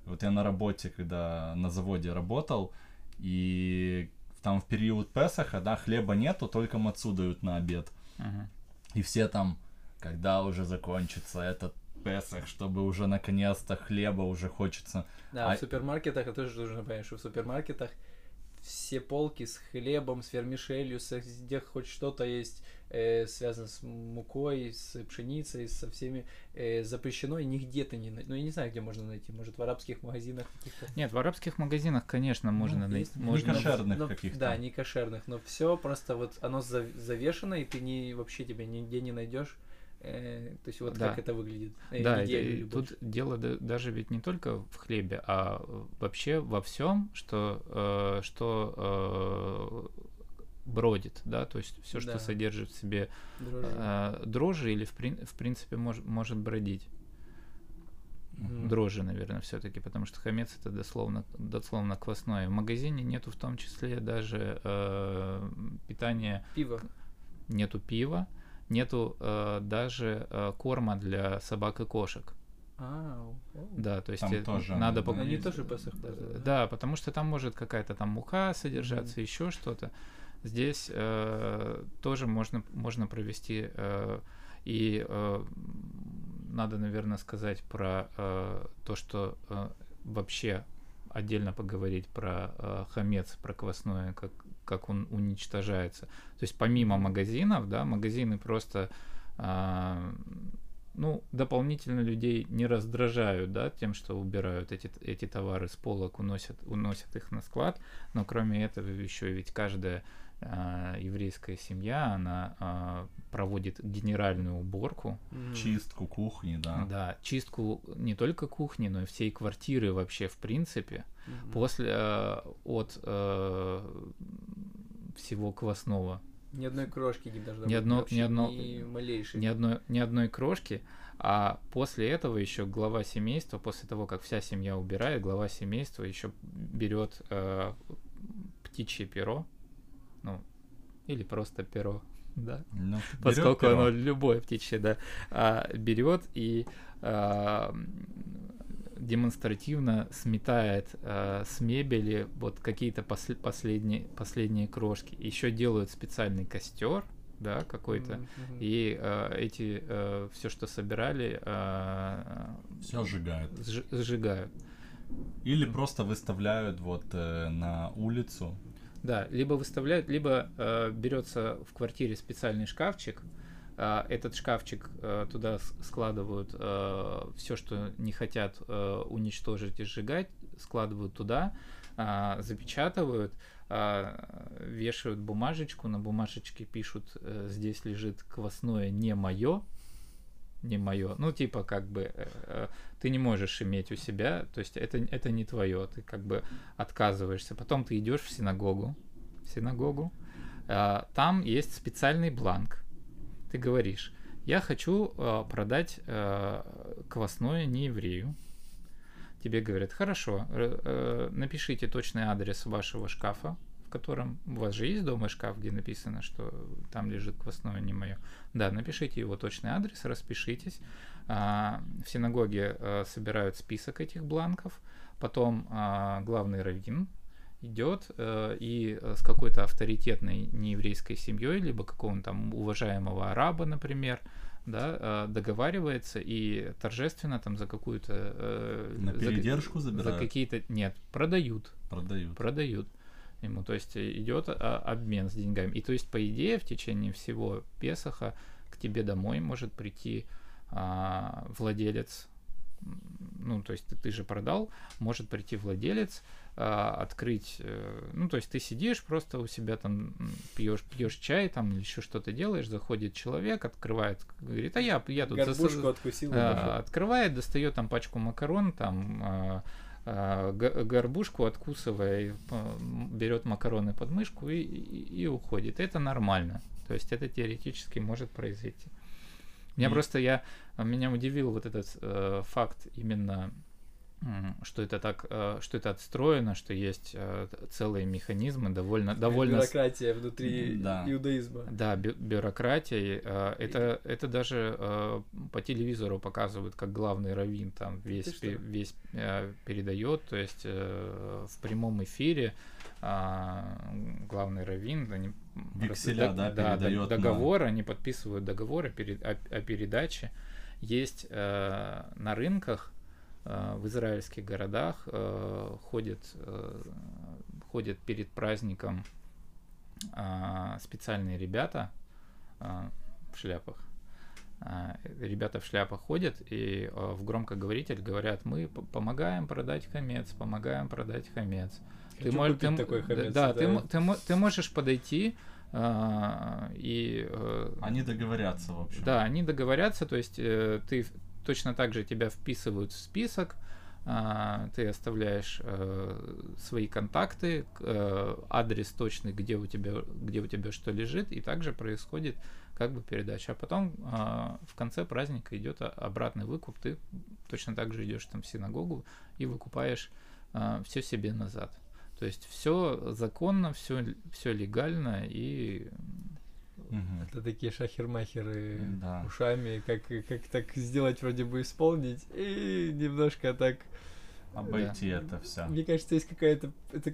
вот я на работе, когда на заводе работал, и там в период Песаха, да, хлеба нету, только мацу дают на обед. Мгм. И все там, когда уже закончится этот Песах, чтобы уже наконец-то хлеба уже хочется. Да, А- в супермаркетах, это тоже нужно понять, что в супермаркетах все полки с хлебом, с вермишелью, с, где хоть что-то есть э, связано с мукой, с пшеницей, со всеми э, запрещено, и нигде ты не найдешь. Ну, я не знаю, где можно найти. Может, в арабских магазинах каких-то. Нет, в арабских магазинах, конечно, можно Ну, найти. есть. можно- Не кошерных Но- каких-то. Да, не кошерных, но все просто вот оно зав- завешено, и ты не, вообще тебя нигде не найдешь. Э, то есть вот Да. как это выглядит. Э, Да, и больше. тут дело да- даже ведь не только в хлебе, а вообще во всем, что, э, что э, бродит, да, то есть все, что Да. содержит в себе Дрожжи. э, дрожжи или в, прин- в принципе мож- может бродить. Мгм. Дрожжи, наверное, все-таки, потому что хамец это дословно, дословно квасное. В магазине нету в том числе даже э, питания, Пиво. нету пива, нету э, даже э, корма для собак и кошек. А. Да, то есть Там э, тоже надо пок- Они тоже Э, празднуют, Да, потому что там может какая-то там мука содержаться, еще что-то. Здесь э, тоже можно, можно провести э, и э, надо, наверное, сказать про э, то, что э, вообще отдельно поговорить про э, хамец, про квасное, как, как он уничтожается. То есть помимо магазинов, да, магазины просто а, ну, дополнительно людей не раздражают, да, тем, что убирают эти, эти товары с полок, уносят, уносят их на склад, но кроме этого еще ведь каждая а, еврейская семья, она а, проводит генеральную уборку. Чистку кухни, да. да, чистку не только кухни, но и всей квартиры вообще в принципе, Мгм. после э, от э, всего квасного Ни одной крошки не должно Ни быть одно- вообще, ни одно- ни малейшей. ни одной, ни одной крошки, а после этого еще глава семейства, после того, как вся семья убирает, глава семейства еще берет э, птичье перо, ну, или просто перо, да, Ну, поскольку перо. оно любое птичье, да, а, берет и а, демонстративно сметает а, с мебели вот какие-то посл- последние, последние крошки. Еще делают специальный костер, да, какой-то. Мгм. И э, эти все, что собирали, э, Все сжигают. сжи- сжигают. Или просто выставляют вот э, на улицу. Да, либо выставляют, либо э, берется в квартире специальный шкафчик. а, этот шкафчик э, туда складывают все, что не хотят э, уничтожить и сжигать, складывают туда, а, запечатывают, а, вешают бумажечку, на бумажечке пишут, э, здесь лежит квасное не мое, не мое. Ну, типа, как бы э, э, ты не можешь иметь у себя, то есть это, это не твое, ты как бы отказываешься. Потом ты идешь в синагогу, в синагогу, а, там есть специальный бланк. Ты говоришь, я хочу э, продать э, квасное не еврею. Тебе говорят, хорошо, э, э, напишите точный адрес вашего шкафа, в котором у вас же есть дома шкаф, где написано, что там лежит квасное не мое. Да, напишите его точный адрес, распишитесь. А, В синагоге э, собирают список этих бланков, потом а, главный раввин идет э, и с какой-то авторитетной нееврейской семьей, либо какого-нибудь там уважаемого араба, например, да, э, договаривается и торжественно там за какую-то... э, На за передержку За забирают? какие-то... Нет, продают Продают. продают ему. То есть э, идет а, обмен с деньгами. И то есть, по идее, в течение всего Песаха к тебе домой может прийти а, владелец, ну, то есть ты, ты же продал, может прийти владелец, а, открыть, э, ну, то есть ты сидишь просто у себя там, пьешь, пьешь чай там или еще что-то делаешь, заходит человек, открывает, говорит, а я, я тут за- Горбушку откусил. и а, открывает, достает там пачку макарон, там а, горбушку откусывая, а, берет макароны под мышку и, и- и уходит. Это нормально. То есть это теоретически может произойти. Меня И- просто я меня удивил вот этот э, факт именно что это так, э, что это отстроено, что есть э, целые механизмы довольно, довольно Бюрократия внутри Да. иудаизма. да, бю- бюрократией. э, Это, это даже по телевизору показывают, как главный раввин там весь, пе- весь передает, то есть в прямом эфире а, главный раввин, они Векселя, да, д- передает на- договор, они подписывают договор о, пере- о- о передаче. Есть на рынках в израильских городах э, ходят, э, ходят перед праздником специальные ребята в шляпах. Ребята в шляпах ходят и в громкоговоритель говорят, мы помогаем продать хамец, помогаем продать хамец. Хочу мо- купить м- такой да- хамец, Да, ты, да. ты, мо- ты можешь подойти и э, Они договорятся, в общем. да, они договорятся, то есть э, ты точно так же тебя вписывают в список, а, ты оставляешь э, свои контакты, э, адрес точный, где у тебя где у тебя что лежит, и также происходит как бы передача. А потом а, в конце праздника идет о- обратный выкуп, ты точно так же идешь там в синагогу и выкупаешь все себе назад. То есть все законно, все все легально и Мгм. Это такие шахермахеры Да. ушами, как, как так сделать вроде бы исполнить, и немножко так... Обойти это все. Мне кажется, есть какая-то... Это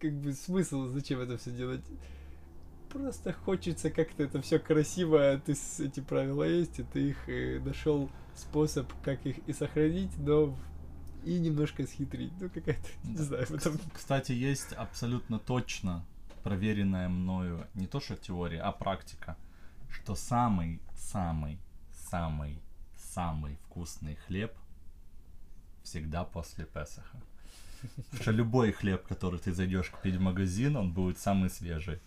как бы смысл, зачем это все делать. Просто хочется как-то это все красиво, а ты с, эти правила есть, и ты их нашел способ, как их и сохранить, но и немножко схитрить. Ну, какая-то, не знаю, в этом... Кстати, есть абсолютно точно проверенная мною не то что теория, а практика, что самый, самый, самый, самый вкусный хлеб всегда после Песаха. Потому что любой хлеб, который ты зайдешь купить в магазин, он будет самый свежий.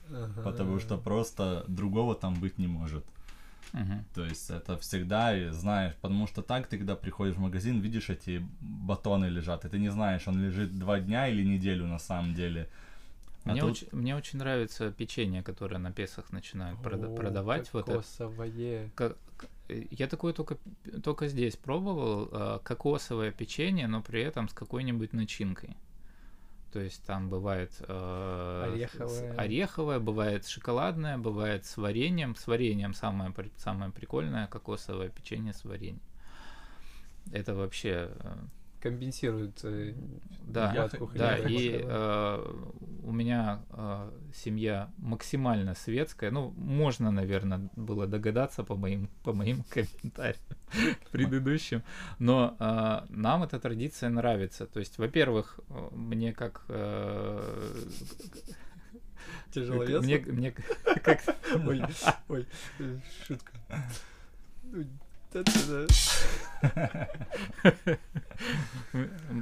Потому что просто другого там быть не может. мгм. То есть это всегда, знаешь, потому что так ты, когда приходишь в магазин, видишь эти батоны лежат, и ты не знаешь, он лежит два дня или неделю на самом деле. А Мне, тут- очень, мне очень нравится печенье, которое на Песах начинают прода- О, продавать. Вот это. кокосовое. Ка- к- э, Я такое только, только здесь пробовал. а, Кокосовое печенье, но при этом с какой-нибудь начинкой. То есть там бывает э, Ореховое. ореховое, бывает шоколадное, бывает с вареньем. С вареньем самое, самое прикольное кокосовое печенье с вареньем. Это вообще э, Компенсирует э, да, нехватку да, хлеба. и э, у меня э, семья максимально светская. Ну, можно, наверное, было догадаться по моим, по моим комментариям предыдущим. Но э, нам эта традиция нравится. То есть, во-первых, мне как... э, тяжеловес. мне, мне как... Ой, ой, шутка.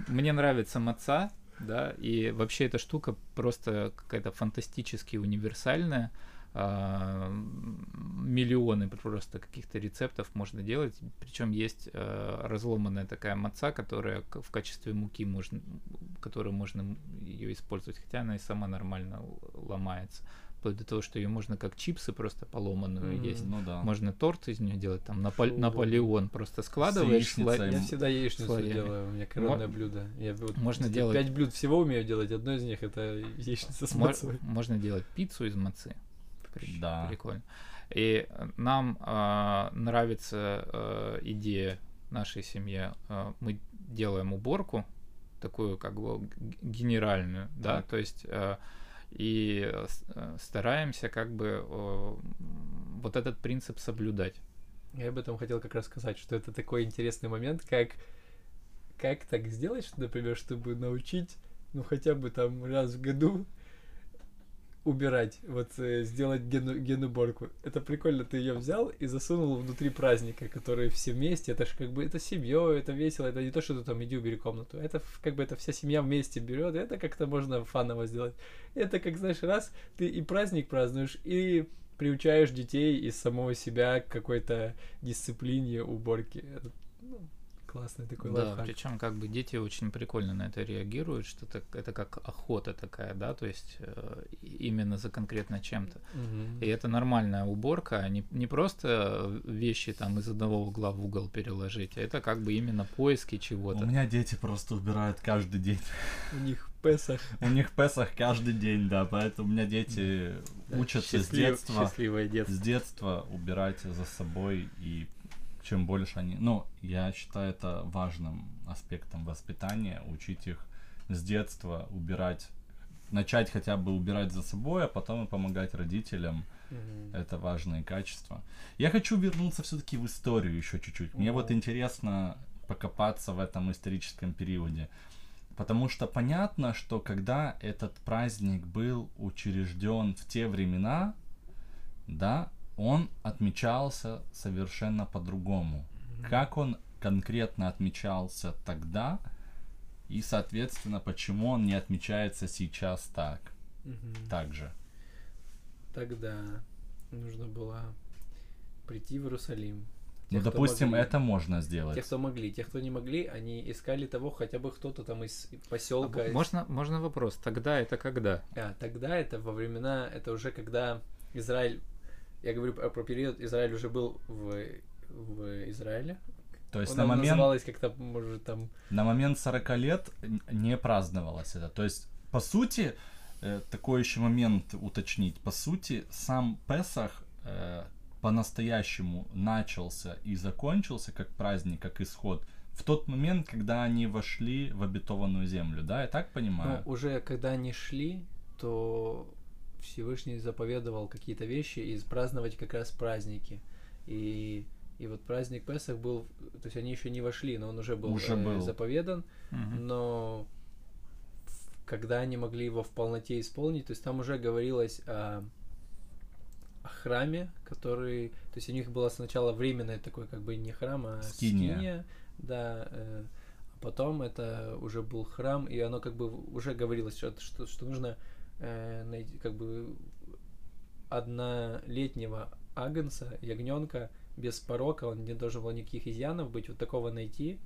Мне нравится маца, да, и вообще эта штука просто какая-то фантастически универсальная. А, Миллионы просто каких-то рецептов можно делать. Причем есть э, разломанная такая маца, которая в качестве муки можно, которую можно ее использовать, хотя она и сама нормально ломается. Вплоть до того, что ее можно как чипсы просто поломанную Мгм. есть. Ну да. Можно торт из нее делать, там Наполе- Фу. Наполеон просто складываешь. яичницей. Я всегда яичницу слоями. делаю, у меня коронное блюдо. Я вот Можно делать- Пять блюд всего умею делать, одно из них это яичница с Мо- мацой. Можно делать пиццу из мацы. Да. Прикольно. И э, нам а, нравится э, идея нашей семьи. Э, мы делаем уборку, такую как бы генеральную, да, Так. то есть э, и э, э, стараемся как бы вот этот принцип соблюдать. Я об этом хотел как раз сказать, что это такой интересный момент, как как так сделать, например, чтобы научить, ну хотя бы там раз в году убирать, вот э, сделать гену, генуборку. Это прикольно, ты ее взял и засунул внутри праздника, который все вместе, это же как бы это семьей, это весело, это не то, что ты там иди убери комнату, это как бы это вся семья вместе берет, это как-то можно фаново сделать. Это как, знаешь, раз ты и праздник празднуешь, и приучаешь детей из самого себя к какой-то дисциплине уборки. Это, классный такой Да, лайфхак. причем как бы дети очень прикольно на это реагируют, что так, это как охота такая, да, то есть э, именно за конкретно чем-то. Мгм. И это нормальная уборка, а не, не просто вещи там из одного угла в угол переложить, а это как бы именно поиски У чего-то. меня дети просто убирают каждый день. У них Песах. У них Песах каждый день, да, поэтому у меня дети Да, учатся с детства. Счастливое детство. с детства убирать за собой и чем больше они... Ну, я считаю это важным аспектом воспитания, учить их с детства убирать, начать хотя бы убирать за собой, а потом и помогать родителям. Мгм. Это важные качества. Я хочу вернуться все-таки в историю еще чуть-чуть. Мне вот интересно покопаться в этом историческом периоде. Потому что понятно, что когда этот праздник был учрежден в те времена, да, он отмечался совершенно по-другому. Как он конкретно отмечался тогда, и, соответственно, почему он не отмечается сейчас так, Мгм. так же. Тогда нужно было прийти в Иерусалим, Ну, Те, кто допустим, могли. это можно сделать. Те, кто могли, те, кто не могли, они искали того, хотя бы кто-то там из А поселка. б- Можно, можно вопрос? Тогда это когда? А, тогда это во времена, это уже когда Израиль, я говорю про, про период, Израиль уже был в, в Израиле. То есть Он на момент, называлось как-то, может, там... на момент 40 лет не праздновалось это. То есть, по сути, э, такой еще момент уточнить. По сути, сам Песах э, по-настоящему начался и закончился как праздник, как исход в тот момент, когда они вошли в обетованную землю, да, я так понимаю? Ну, уже когда они шли, то Всевышний заповедовал какие-то вещи и праздновать как раз праздники. И, и вот праздник Песах был, то есть они еще не вошли, но он уже был, Уже э, был. заповедан, Мгм. но когда они могли его в полноте исполнить, то есть там уже говорилось о, о храме, который, то есть у них было сначала временное такое как бы не храм, а Скиния. скиния, да, э, а потом это уже был храм, и оно как бы уже говорилось, что, что, что нужно э, как бы однолетнего агнца, ягненка без порока, он не должен был никаких изъянов быть, вот такого найти.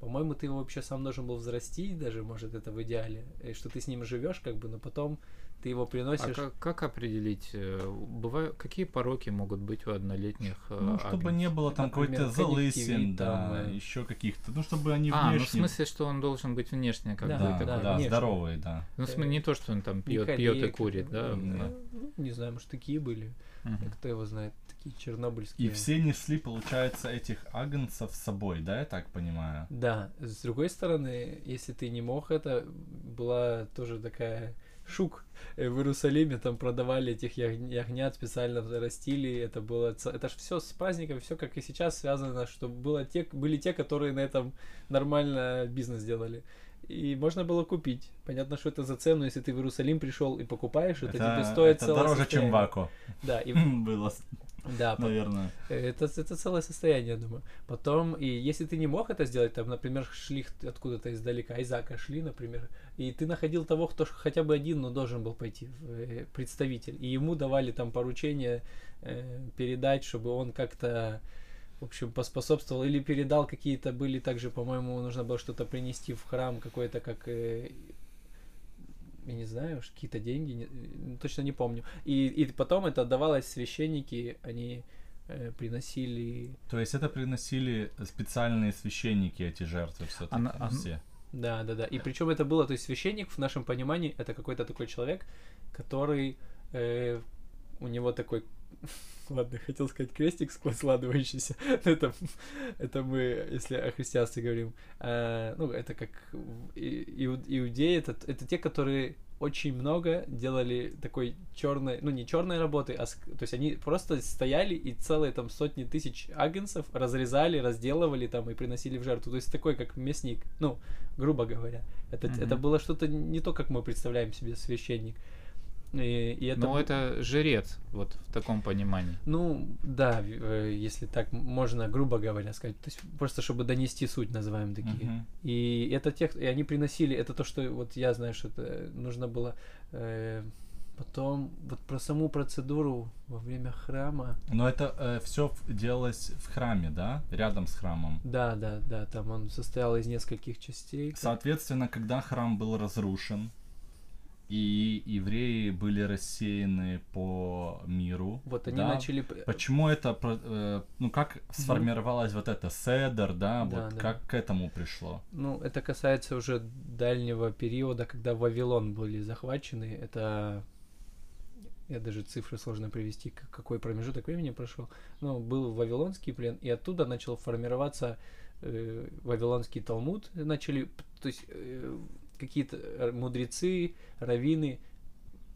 По-моему, ты его вообще сам должен был взрастить, даже, может, это в идеале, что ты с ним живешь, как бы, но потом ты его А приносишь. как, как определить, э, бывают, какие пороки могут быть у однолетних э, Ну, чтобы не было там Например, какой-то залысин, да, там, э. еще каких-то, ну, чтобы они А, ну в внешне... смысле, что он должен быть внешне как Да, бы да, такой. да, да, внешне. здоровый, да. Ну, в смысле, не то, что он там пьет, пьет и курит, да? ну, Да. ну, не знаю, может, такие были. Мгм. Кто его знает, такие чернобыльские. И все несли, получается, этих агнцев с собой, да, я так понимаю? Да, с другой стороны, если ты не мог, это была тоже такая шук. Э, В Иерусалиме там продавали этих ягн- ягнят, специально растили. Это было, это же все с праздником, все как и сейчас связано, что было те, были те, которые на этом нормально бизнес делали. И можно было купить. Понятно, что это за цену, если ты в Иерусалим пришел и покупаешь, это, тебе стоит это целое дороже, чем состояние. Вако. Да, и, Было, да, наверное. это, это целое состояние, я думаю. Потом, и если ты не мог это сделать, там, например, шли откуда-то издалека, Айзака шли, например, и ты находил того, кто хотя бы один, но должен был пойти, э, представитель, и ему давали там поручение э, передать, чтобы он как-то, в общем, поспособствовал, или передал какие-то, были также, по-моему, нужно было что-то принести в храм, какой-то как э, я не знаю, ш- какие-то деньги, не- э, точно не помню. И, и потом это отдавалось священники, они э, приносили... То есть это приносили специальные священники эти жертвы все-таки, Она- она- все. Да, да, да. И причем это было, то есть священник в нашем понимании это какой-то такой человек, который э, у него такой, ладно, хотел сказать крестик складывающийся. Но это, это мы, если о христианстве говорим, Э, ну это как в- и- иу- иудеи, это, это те, которые очень много делали такой черной, ну не черной работы, а то есть они просто стояли и целые там сотни тысяч агнцев разрезали, разделывали там и приносили в жертву. То есть такой как мясник, ну грубо говоря. Это, Мгм. это было что-то не то, как мы представляем себе священник. И, и это, Но это жрец, вот в таком понимании. ну, да, э, если так можно, грубо говоря, сказать. То есть просто чтобы донести суть, называем такие. Мгм. И это тех, и они приносили, это то, что вот я знаю, что это нужно было. э, потом вот про саму процедуру во время храма. Но это все делалось в храме, да? Рядом с храмом. Да, да, да, там он состоял из нескольких частей. Соответственно, когда храм был разрушен, и евреи были рассеяны по миру. Вот они да, начали. Почему это, э, ну как сформировалось вот это седер, да, Да, вот да. как к этому пришло? Ну, это касается уже дальнего периода, когда Вавилон были захвачены. Это я даже цифры сложно привести, какой промежуток времени прошел. Но был Вавилонский плен, и оттуда начал формироваться э, Вавилонский Талмуд. Начали, то есть э, какие-то э, мудрецы, раввины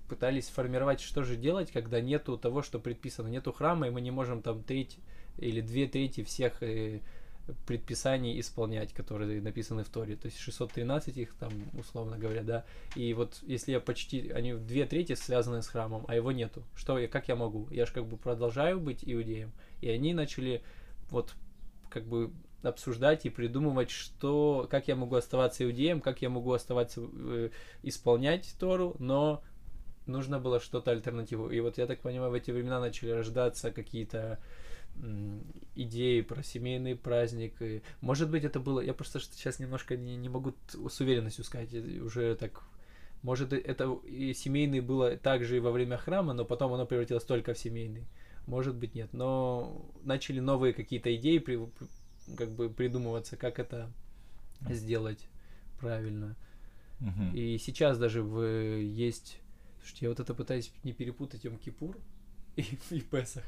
пытались формировать, что же делать, когда нету того, что предписано, нету храма, и мы не можем там треть или две трети всех э, предписаний исполнять, которые написаны в Торе. То есть 613 их там, условно говоря, да. И вот если я почти, они в две трети связаны с храмом, а его нету, что я, как я могу? Я же как бы продолжаю быть иудеем. И они начали вот как бы обсуждать и придумывать, что, как я могу оставаться иудеем, как я могу оставаться, э, исполнять Тору, но нужно было что-то альтернативу. И вот я так понимаю, в эти времена начали рождаться какие-то идеи про семейный праздник. И, может быть, это было... Я просто сейчас немножко не, не могу с уверенностью сказать. и Уже так... Может, это и семейный было также и во время храма, но потом оно превратилось только в семейный. Может быть, нет. Но начали новые какие-то идеи при- как бы придумываться, как это сделать правильно. Мгм. И сейчас даже в, есть... Слушайте, я вот это пытаюсь не перепутать Йом-Кипур и, и Песах.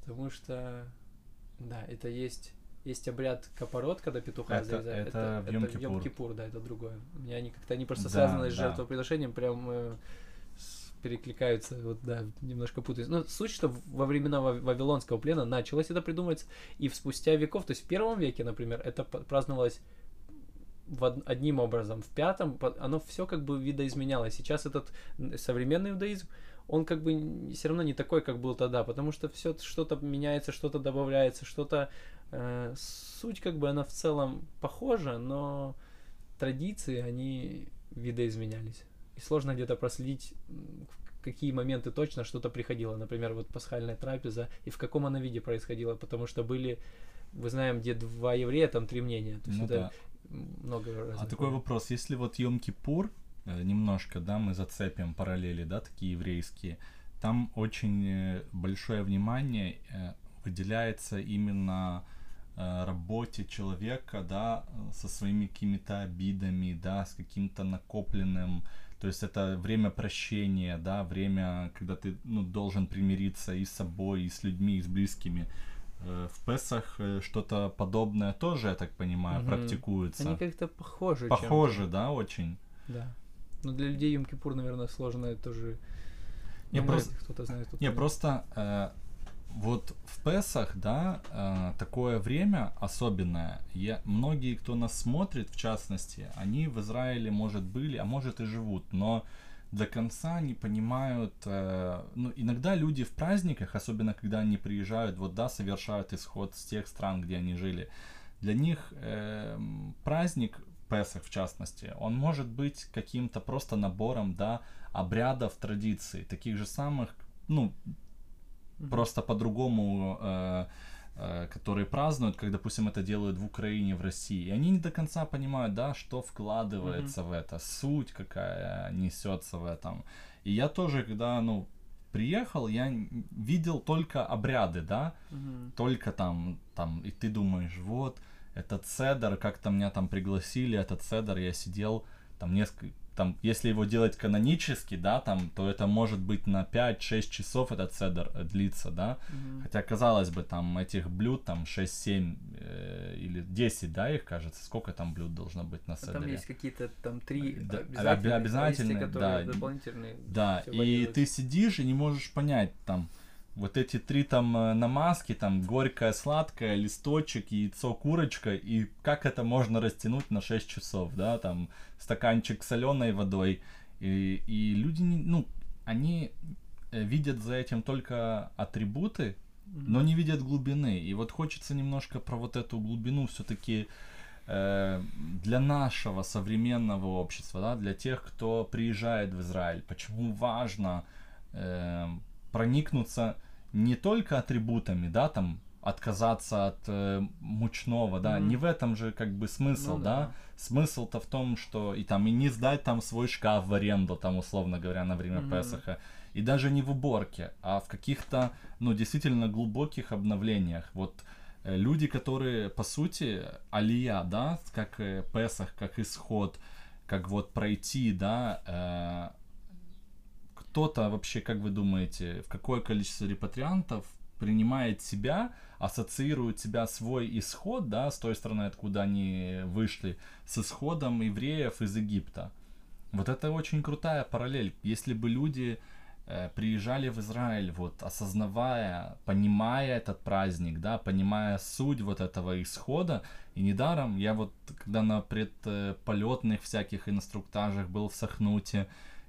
Потому что, да, это есть... Есть обряд капорот, когда петуха Это- зарезают. это в Йом-Кипур. Йом-Кипур, да, это другое. У меня они как-то, они просто Да, связаны с да. жертвоприношением, прям э, с- перекликаются, вот, да, немножко путаюсь. Но суть, что во времена Вав- Вавилонского плена началось это придумываться, и спустя веков, то есть в первом веке, например, это праздновалось в од- одним образом, в пятом оно все как бы видоизменялось. Сейчас этот современный иудаизм, он как бы все равно не такой, как был тогда, потому что все что-то меняется, что-то добавляется, что-то э, суть как бы она в целом похожа, но традиции они видоизменялись. И сложно где-то проследить, в какие моменты точно что-то приходило. Например, вот пасхальная трапеза, и в каком она виде происходила, потому что были, мы знаем, где два еврея, там три мнения. То есть Ну это да. много разных. А такой вопрос, если вот Йом-Кипур, э, немножко, да, мы зацепим параллели, да, такие еврейские, там очень э, большое внимание э, выделяется именно э, работе человека, да, э, со своими какими-то обидами, да, с каким-то накопленным, то есть это время прощения, да, время, когда ты, ну, должен примириться и с собой, и с людьми, и с близкими. Э, В Песах э, что-то подобное тоже, я так понимаю, Мгм. практикуется. Они как-то похожи. Похоже, чем-то. да, очень. Да. Но для людей Йом-Кипур, наверное, сложно тоже... Не, Ну, просто- Кто-то знает. кто-то Не, нет. просто э, вот в Песах, да, э, такое время особенное. Я, многие, кто нас смотрит, в частности, они в Израиле, может, были, а может и живут, но до конца не понимают, э, ну, иногда люди в праздниках, особенно когда они приезжают, вот, да, совершают исход с тех стран, где они жили, для них эм, праздник Песах, в частности, он может быть каким-то просто набором, да, обрядов, традиций, таких же самых, ну, Мгм. просто по-другому, э, э, которые празднуют, как, допустим, это делают в Украине, в России. И они не до конца понимают, да, что вкладывается в это, суть какая несется в этом. И я тоже, когда, ну, приехал, я видел только обряды, да, Мгм. только там, там, и ты думаешь, вот, этот цедр, как-то меня там пригласили, этот цедр, я сидел, там несколько, там, если его делать канонически, да, там, то это может быть на 5-6 часов этот цедр э, длится, да, Мгм. хотя, казалось бы, там, этих блюд, там, 6-7 э, или 10, да, их, кажется, сколько там блюд должно быть на А цедре? там есть какие-то там три Да, обязательные, а обязательные, которые да. дополнительные. Да, и ты сидишь и не можешь понять, там, вот эти три там э, намазки, там, горькое, сладкое, листочек, яйцо, курочка, и как это можно растянуть на 6 часов, да, там, стаканчик соленой водой, и, и люди, не- ну, они э, видят за этим только атрибуты, но не видят глубины. И вот хочется немножко про вот эту глубину все-таки для нашего современного общества, да, для тех, кто приезжает в Израиль, почему важно э, проникнуться не только атрибутами, да, там отказаться от э, мучного, да, Мгм. не в этом же как бы смысл, Ну да, да. смысл-то в том, что и там и не сдать там свой шкаф в аренду, там условно говоря, на время Мгм. Песаха, и даже не в уборке, а в каких-то, ну, действительно глубоких обновлениях. Вот э, люди, которые, по сути, алия, да, как э, Песах, как исход, как вот пройти, да, э, кто-то вообще, как вы думаете, в какое количество репатриантов принимает себя, ассоциирует себя свой исход, да, с той стороны, откуда они вышли, с исходом евреев из Египта. Вот это очень крутая параллель. Если бы люди э, приезжали в Израиль, вот осознавая, понимая этот праздник, да, понимая суть вот этого исхода, и недаром я вот когда на предполетных всяких инструктажах был в Сахнуте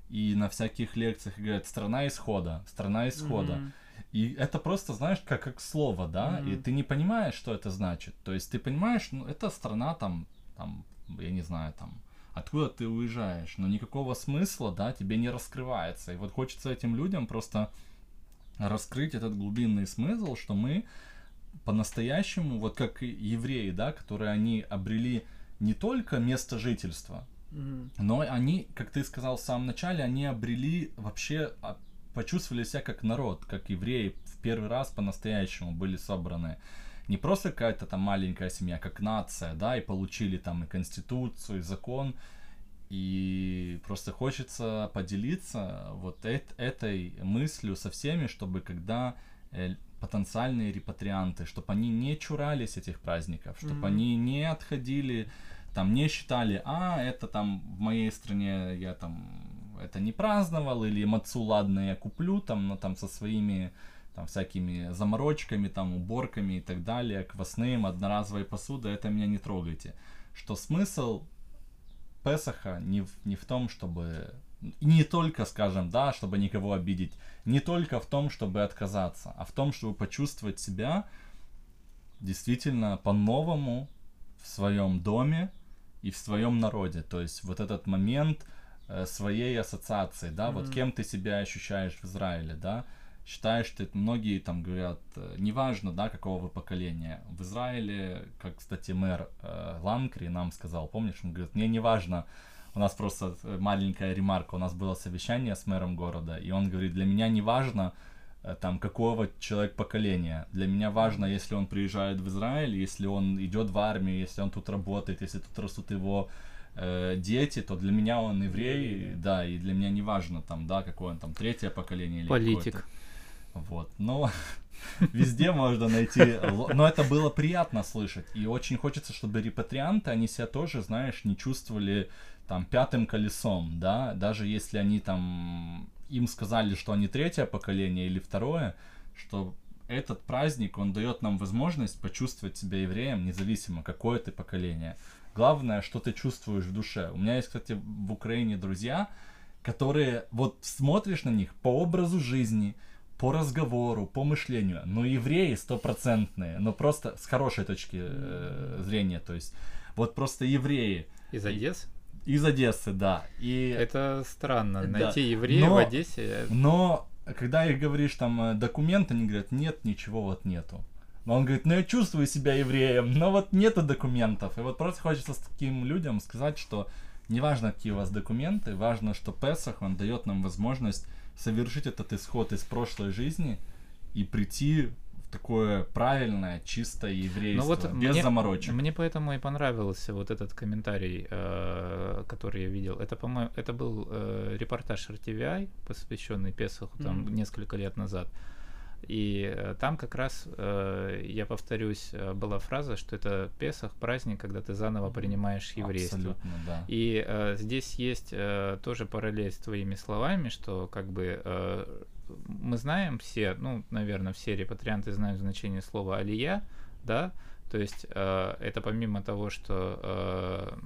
и на всяких лекциях говорят страна исхода, страна исхода. Мгм. И это просто, знаешь, как, как слово, да, и Мгм. ты не понимаешь, что это значит. То есть ты понимаешь, ну, это страна там, там, я не знаю, там, откуда ты уезжаешь, но никакого смысла, да, тебе не раскрывается. И вот хочется этим людям просто раскрыть этот глубинный смысл, что мы по-настоящему, вот как и евреи, да, которые они обрели не только место жительства, Но они, как ты сказал в самом начале, они обрели вообще, а, почувствовали себя как народ, как евреи в первый раз по-настоящему были собраны. Не просто какая-то там маленькая семья, как нация, да, и получили там и конституцию, и закон. И просто хочется поделиться вот эт- этой мыслью со всеми, чтобы когда э, потенциальные репатрианты, чтобы они не чурались этих праздников, чтобы Мгм. они не отходили, там не считали, а это там в моей стране я там это не праздновал, или мацу ладно я куплю там, но там со своими там всякими заморочками, там уборками и так далее, квасным, одноразовой посудой, это меня не трогайте. Что смысл Песаха не в, не в том, чтобы не только, скажем, да, чтобы никого обидеть, не только в том, чтобы отказаться, а в том, чтобы почувствовать себя действительно по-новому в своем доме и в своем народе. То есть вот этот момент э, своей ассоциации, да, вот Мгм. кем ты себя ощущаешь в Израиле, да, считаешь ты, многие там говорят, э, неважно, да, какого вы поколения. В Израиле, как, кстати, мэр э, Ланкри нам сказал, помнишь, он говорит, мне не важно, у нас просто э, маленькая ремарка, у нас было совещание с мэром города, и он говорит, для меня не важно, там, какого человек поколения. Для меня важно, если он приезжает в Израиль, если он идет в армию, если он тут работает, если тут растут его э, дети, то для меня он еврей, да, и для меня не важно, там, да, какое он там, третье поколение или Политик. Вот, но везде можно найти, но это было приятно слышать, и очень хочется, чтобы репатрианты, они себя тоже, знаешь, не чувствовали там пятым колесом, да, даже если они там, им сказали, что они третье поколение или второе, что этот праздник, он дает нам возможность почувствовать себя евреем, независимо, какое ты поколение. Главное, что ты чувствуешь в душе. У меня есть, кстати, в Украине друзья, которые, вот смотришь на них по образу жизни, по разговору, по мышлению, но евреи стопроцентные, но просто с хорошей точки э, зрения, то есть вот просто евреи Из Одессы? Из Одессы, да, и Это странно. Да. Найти еврея Но- в Одессе. э, но когда их говоришь там э, документы, они говорят, нет, ничего вот нету. Но он говорит, ну я чувствую себя евреем, но вот нету документов. И вот просто хочется с таким людям сказать, что неважно, какие у вас документы, важно, что Песах, он дает нам возможность совершить этот исход из прошлой жизни и прийти такое правильное, чистое еврейство, Ну вот без мне- заморочек. Мне поэтому и понравился вот этот комментарий, э, который я видел. Это, по-моему, это был э, репортаж RTVI, посвященный Песоху, там Мгм. несколько лет назад. И э, там как раз, э, я повторюсь, э, была фраза, что это Песах, праздник, когда ты заново принимаешь еврейство. Абсолютно, да. И э, здесь есть э, тоже параллель с твоими словами, что как бы э, мы знаем все, ну, наверное, все репатрианты знают значение слова алия, да, то есть э, это помимо того, что э,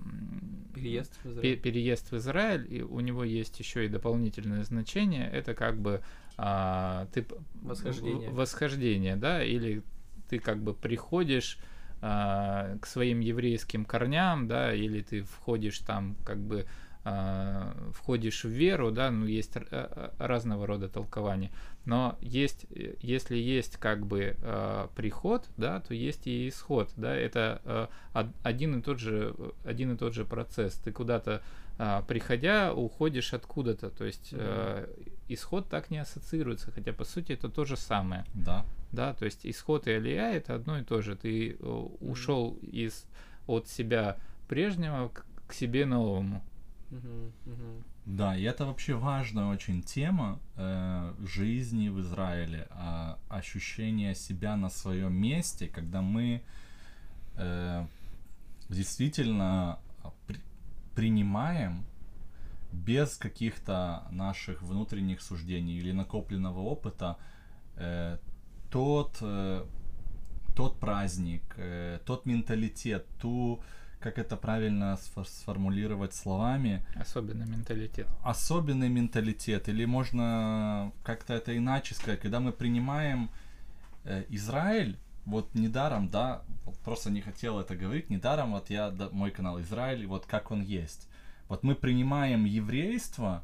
Переезд в Израиль. переезд в Израиль, и у него есть еще и дополнительное значение, это как бы а, ты Восхождение. восхождение, да, или ты как бы приходишь а, к своим еврейским корням, да, или ты входишь там как бы входишь в веру, да, ну есть а, а, разного рода толкования, но есть, э, если есть как бы приход, да, то есть и исход, да, это од- один и тот же один и тот же процесс, ты куда-то приходя уходишь откуда-то, то есть э, исход так не ассоциируется, хотя по сути это то же самое, Да. да, то есть исход и алия это одно и то же, ты э, ушел из от себя прежнего к, к себе новому. Да, и это вообще важная очень тема э, жизни в Израиле, а, ощущение себя на своем месте, когда мы э, действительно при- принимаем без каких-то наших внутренних суждений или накопленного опыта э, тот, э, тот праздник, э, тот менталитет, ту, как это правильно сфор- сформулировать словами, Особенно менталитет. особенный менталитет, или можно как-то это иначе сказать, когда мы принимаем э, Израиль, вот недаром, да, вот просто не хотел это говорить, недаром вот я, да, мой канал Израиль, вот как он есть. Вот мы принимаем еврейство,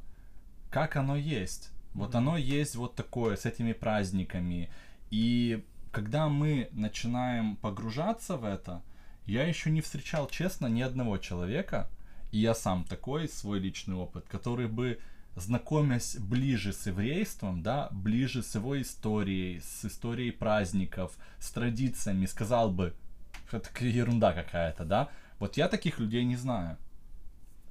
как оно есть. Вот оно есть вот такое, с этими праздниками. И когда мы начинаем погружаться в это, я еще не встречал, честно, ни одного человека, и я сам такой, свой личный опыт, который бы знакомясь ближе с еврейством, да, ближе с его историей, с историей праздников, с традициями, сказал бы, это ерунда какая-то, да. Вот я таких людей не знаю.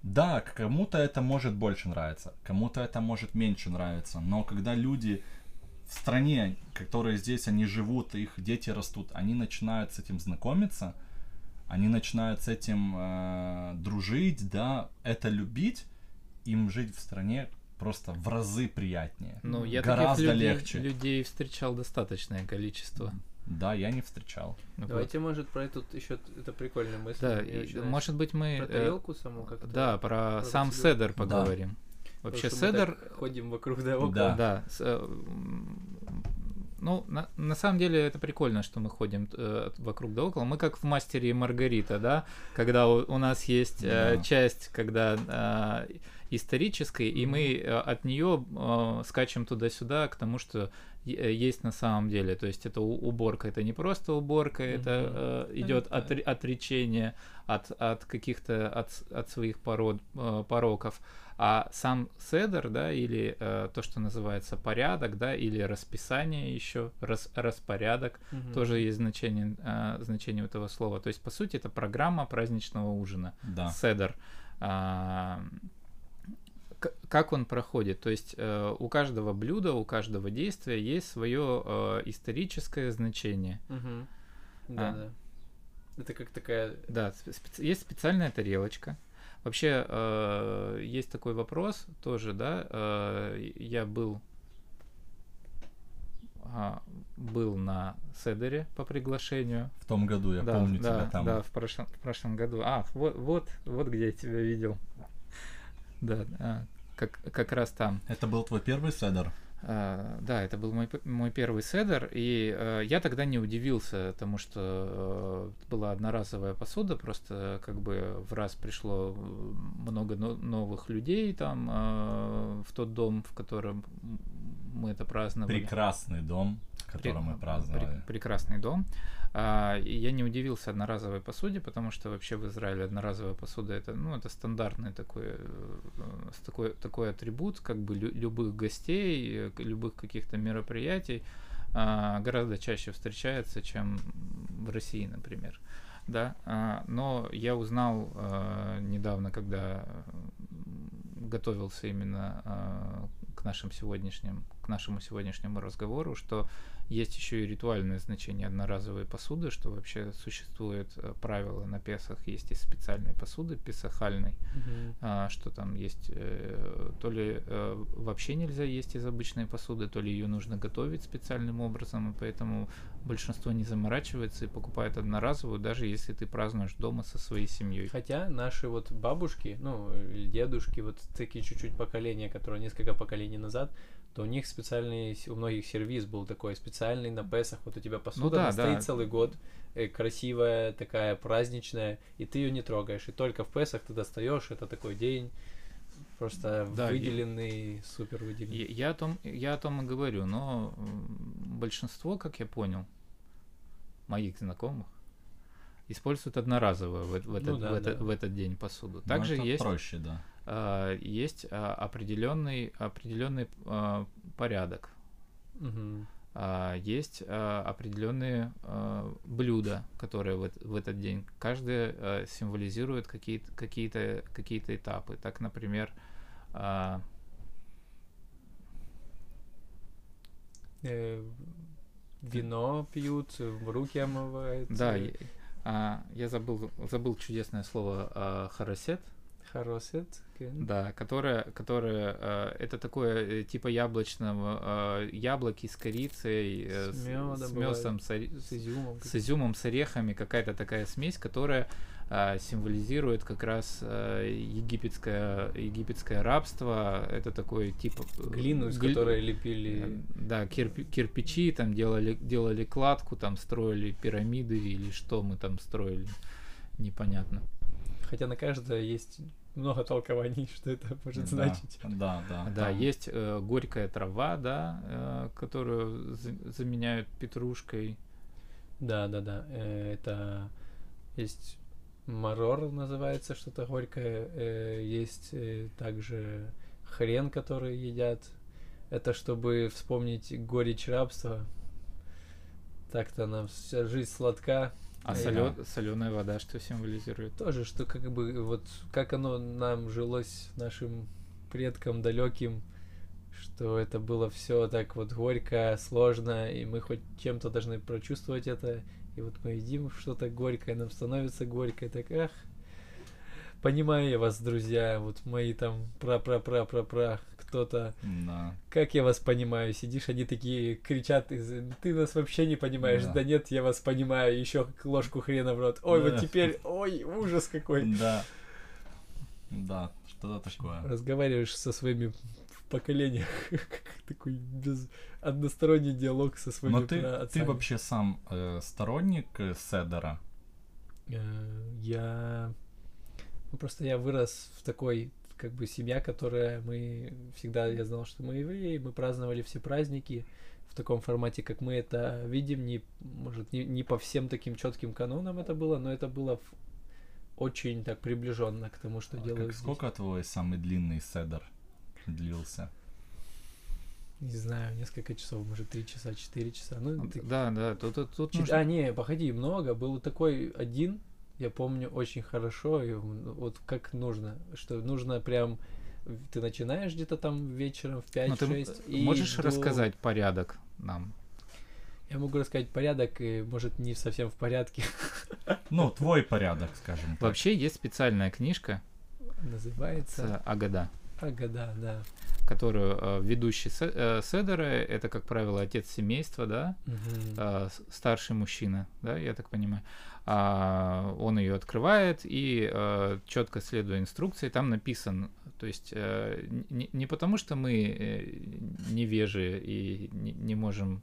Да, кому-то это может больше нравиться, кому-то это может меньше нравиться, но когда люди в стране, которые здесь они живут, их дети растут, они начинают с этим знакомиться, они начинают с этим э, дружить, да, это любить, им жить в стране просто в разы приятнее. Ну, я Гораздо таких людей, легче. людей встречал достаточное количество. Да, я не встречал. Вот. Давайте, может, про эту еще это прикольная мысль. Да, и, может быть, мы... нравится. э, про тарелку саму как-то. да, про, про сам процедуру. седер поговорим. Потому Вообще, что мы седер... так ходим вокруг да около. Да. Да. Ну, на, на самом деле это прикольно, что мы ходим э, вокруг да около. Мы как в «Мастере Маргарита», да, когда у, у нас есть э, Да. часть, когда э, исторической, и мы э, от нее э, скачем туда-сюда к тому, что э, есть на самом деле. То есть это уборка, это не просто уборка, это э, идет отре- отречение от, от каких-то от, от своих пород, э, пороков. А сам седер, да, или э, то, что называется порядок, да, или расписание еще, рас, распорядок, Мгм. тоже есть значение, э, значение этого слова. То есть, по сути, это программа праздничного ужина. Да. Седер. К- как он проходит? То есть э, у каждого блюда, у каждого действия есть свое э, историческое значение. Мгм. Да, А. да. Это как такая... Да, спе- специ- есть специальная тарелочка. Вообще э, есть такой вопрос тоже, да. э, я был а, был на Седере по приглашению. В том году я да, помню да, тебя там. Да, в прошлом, в прошлом году. А, вот, вот, вот где я тебя видел. Да, а, как, как раз там. Это был твой первый седер? А, да, это был мой, мой первый седер, и э, я тогда не удивился, потому что э, была одноразовая посуда, просто как бы в раз пришло э, много но- новых людей там э, в тот дом, в котором мы это праздновали. Прекрасный дом, который мы Пре- праздновали. пре- прекрасный дом. И я не удивился одноразовой посуде, потому что вообще в Израиле одноразовая посуда это, ну, это стандартный такой, э, с такой, такой атрибут, как бы лю- любых гостей, э, любых каких-то мероприятий а, гораздо чаще встречается, чем в России, например. Да, а, но я узнал а, недавно, когда готовился именно а, к нашим сегодняшним, к нашему сегодняшнему разговору, что есть еще и ритуальное значение одноразовой посуды, что вообще существует э, правило на Песах, есть и специальной посуды песахальной, Мгм. а, что там есть, э, то ли э, вообще нельзя есть из обычной посуды, то ли ее нужно готовить специальным образом, и поэтому большинство не заморачивается и покупает одноразовую, даже если ты празднуешь дома со своей семьей. Хотя наши вот бабушки, ну, или дедушки, вот такие чуть-чуть поколения, которые несколько поколений назад, то у них специальный, у многих сервис был такой специальный на Песах, вот у тебя посуда да, она стоит да. целый год, э, красивая, такая праздничная, и ты ее не трогаешь, и только в Песах ты достаешь, это такой день, просто Да, выделенный, супер выделенный. Я, я о том, я о том и говорю, но большинство, как я понял, моих знакомых используют одноразовую в, в этот, Ну да, в, этот, да. в этот день посуду. Ну, Также это есть, проще, да. А, есть а, определенный, определенный а, порядок. А, есть определенные блюда, которые в, в этот день. Каждое символизирует какие-то какие-то какие-то этапы. Так, например, Э, Вино пьют, в руки омывают. да, э, я, а, я забыл забыл чудесное слово харасет. Хоросет. Да, которое, которое э, это такое э, типа яблочного э, яблоки с корицей, э, С с, мёдом с с, изюмом. с изюмом, с орехами, какая-то такая смесь, которая символизирует как раз египетское египетское рабство. Это такой типа Глину, из гли- которой э, лепили. Да, кирпи- кирпичи, там делали делали кладку, там строили пирамиды или что мы там строили, непонятно. Хотя на каждое есть много толкований, что это может Да, значить. Да, да. Да, там- есть э, горькая трава, да, э, которую за- заменяют петрушкой. Да, да, да. э, Это есть марор называется, что-то горькое. э, Есть э, также хрен, который едят. Это чтобы вспомнить горечь рабства. Так-то нам вся жизнь сладка. А Э, соленая вода что символизирует? Тоже, что как бы вот как оно нам жилось нашим предкам далеким, что это было все так вот горько, сложно, и мы хоть чем-то должны прочувствовать это. И вот мы едим что-то горькое, нам становится горько, и так, ах, понимаю я вас, друзья, вот мои там пра-пра-пра-пра-пра, кто-то, Да. как я вас понимаю, сидишь, они такие кричат, ты нас вообще не понимаешь, Да. да, нет, я вас понимаю, еще ложку хрена в рот, ой, Да. вот теперь, ой, ужас какой. Да. Да, что-то такое. разговариваешь со своими поколениях, такой без односторонний диалог со своими Но ты, ты праотцами. вообще сам э, сторонник э, Седера? Э, Я... Ну, просто я вырос в такой, как бы, семья, которая мы... Всегда я знал, что мы евреи, мы праздновали все праздники в таком формате, как мы это видим, не, может, не, не по всем таким четким канонам это было, но это было в- очень так приближенно к тому, что А делают как, здесь. сколько твой самый длинный Седер длился? Не знаю, несколько часов, может, три часа, четыре часа. Ну, ты- Да, да, тут, тут, тут Чит- нужно- А, не, походи, много. Был такой один, я помню очень хорошо, и вот как нужно, что нужно прям ты начинаешь где-то там вечером в Ну, ты 5-6 можешь до- рассказать порядок нам? Я могу рассказать порядок, и может не совсем в порядке Ну, твой порядок, скажем так. Вообще есть специальная книжка называется. с Агада, Ага, да, которую э, ведущий Се- э, Седера, это, как правило, отец семейства, да, Мгм. э, старший мужчина, да, я так понимаю. А, он ее открывает и четко следуя инструкции, там написан, то есть э, не, потому, что мы э, невежи и не можем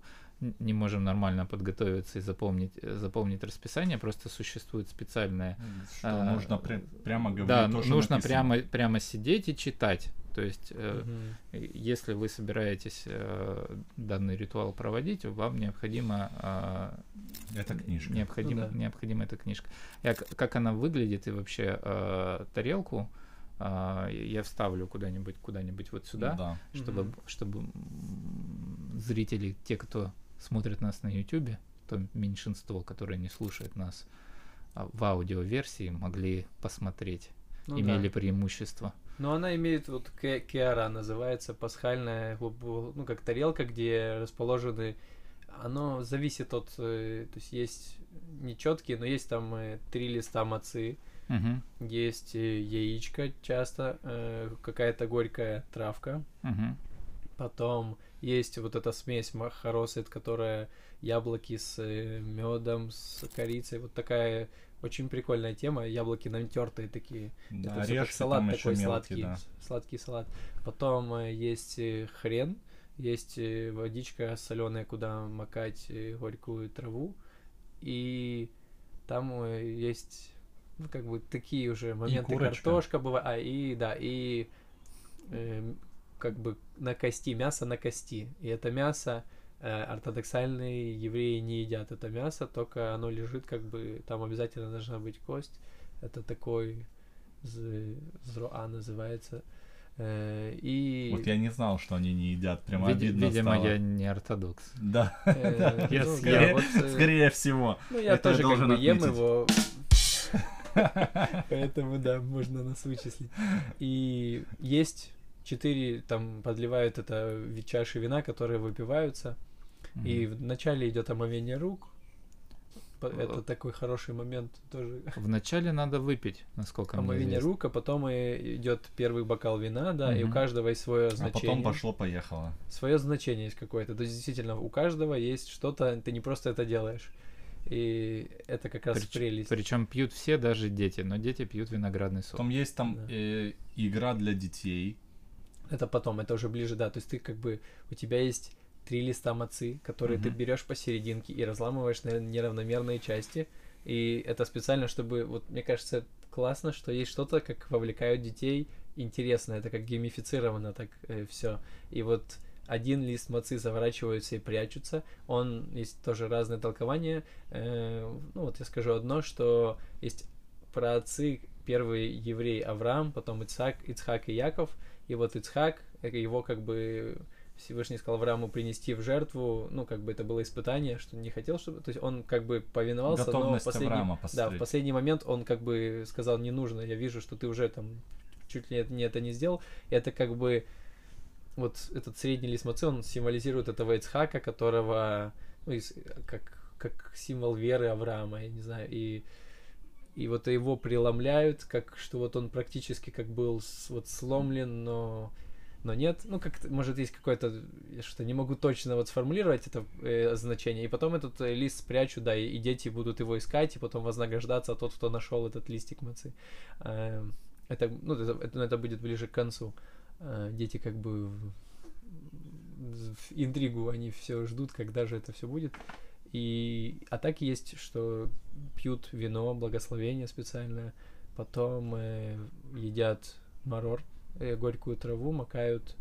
не можем нормально подготовиться и запомнить, э, запомнить расписание, просто существует специальное Что а, нужно пря- прямо говорить да, то, ну, что нужно написано. прямо, прямо сидеть и читать. То есть, э, Мгм. если вы собираетесь э, данный ритуал проводить, вам необходимо а, Это книжка. Необходимо, Ну да. необходима эта книжка. Я, как она выглядит и вообще э, тарелку а, я вставлю куда-нибудь, куда-нибудь вот сюда, Да. чтобы, Мгм. чтобы зрители, те, кто смотрит нас на YouTube, то меньшинство, которое не слушает нас а, в аудиоверсии, могли посмотреть, Ну имели да. преимущество. Но она имеет вот кеара, называется пасхальная, ну как тарелка, где расположены. Оно зависит от, э, то есть есть нечеткие, но есть там э, три листа мацы, Мгм, есть э, яичко часто, какая-то горькая травка, мгм. Потом есть вот эта смесь махаросет, которая яблоки с медом, с корицей, вот такая очень прикольная тема, яблоки натертые такие. Да, Это как орешки салат такой еще сладкий, мелкие, да. сладкий салат. Потом э, есть э, хрен, есть э, водичка соленая, куда макать э, горькую траву, и там э, есть ну, как бы такие уже моменты курочка. картошка бывает, а и да и э, как бы на кости мясо на кости, и это мясо э, ортодоксальные евреи не едят это мясо, только оно лежит как бы там обязательно должна быть кость. Это такой зроа называется. Э, И Вот я не знал, что они не едят. Прямо Вид- обидно видимо, стало. я не ортодокс. Да, э, ну, скорее, э, скорее всего. Ну, я тоже как бы ем его. Поэтому, да, можно нас вычислить. И есть четыре, там подливают это чаши вина, которые выпиваются. И Мгм. вначале идет омовение рук. Э, Это такой хороший момент тоже. Вначале надо выпить, насколько мне Омовение известно. рук, а потом и идет первый бокал вина, да, и у каждого есть свое А значение. потом пошло-поехало. Свое значение есть какое-то. То есть действительно у каждого есть что-то, ты не просто это делаешь. И это как раз Прич- прелесть. Причем пьют все, даже дети, но дети пьют виноградный сок. Потом есть там Да. э, игра для детей. Это потом, это уже ближе, да. То есть ты как бы у тебя есть три листа мацы, которые ты Мгм. берешь посерединке и разламываешь на неравномерные части. И это специально, чтобы, вот мне кажется, классно, что есть что-то, как вовлекают детей, интересно, это как геймифицировано так э, все. И вот один лист мацы заворачиваются и прячутся. Он есть тоже разные толкования. Э, ну вот я скажу одно, что есть про отцы первый еврей Авраам, потом Ицхак, Ицхак и Яков. И вот Ицхак, э, его как бы Всевышний сказал Аврааму принести в жертву, ну, как бы это было испытание, что не хотел, чтобы... То есть он как бы повиновался, Готовность но в последний, да, в последний момент он как бы сказал, не нужно, я вижу, что ты уже там чуть ли не это не сделал. И это как бы вот этот средний лист мацы, он символизирует этого Ицхака, которого, ну, из- как, как символ веры Авраама, я не знаю, и и вот его преломляют, как что вот он практически как был вот сломлен, но но нет, ну как может есть какое-то, я что-то не могу точно вот сформулировать это э, значение, и потом этот э, лист спрячу, да, и, и дети будут его искать, и потом вознаграждаться тот, кто нашел этот листик мацы. Э, это, ну, это, это, это будет ближе к концу. Э, дети как бы в, в интригу, они все ждут, когда же это все будет. И а так есть, что пьют вино, благословение специальное, потом э, едят марор, э, горькую траву, макают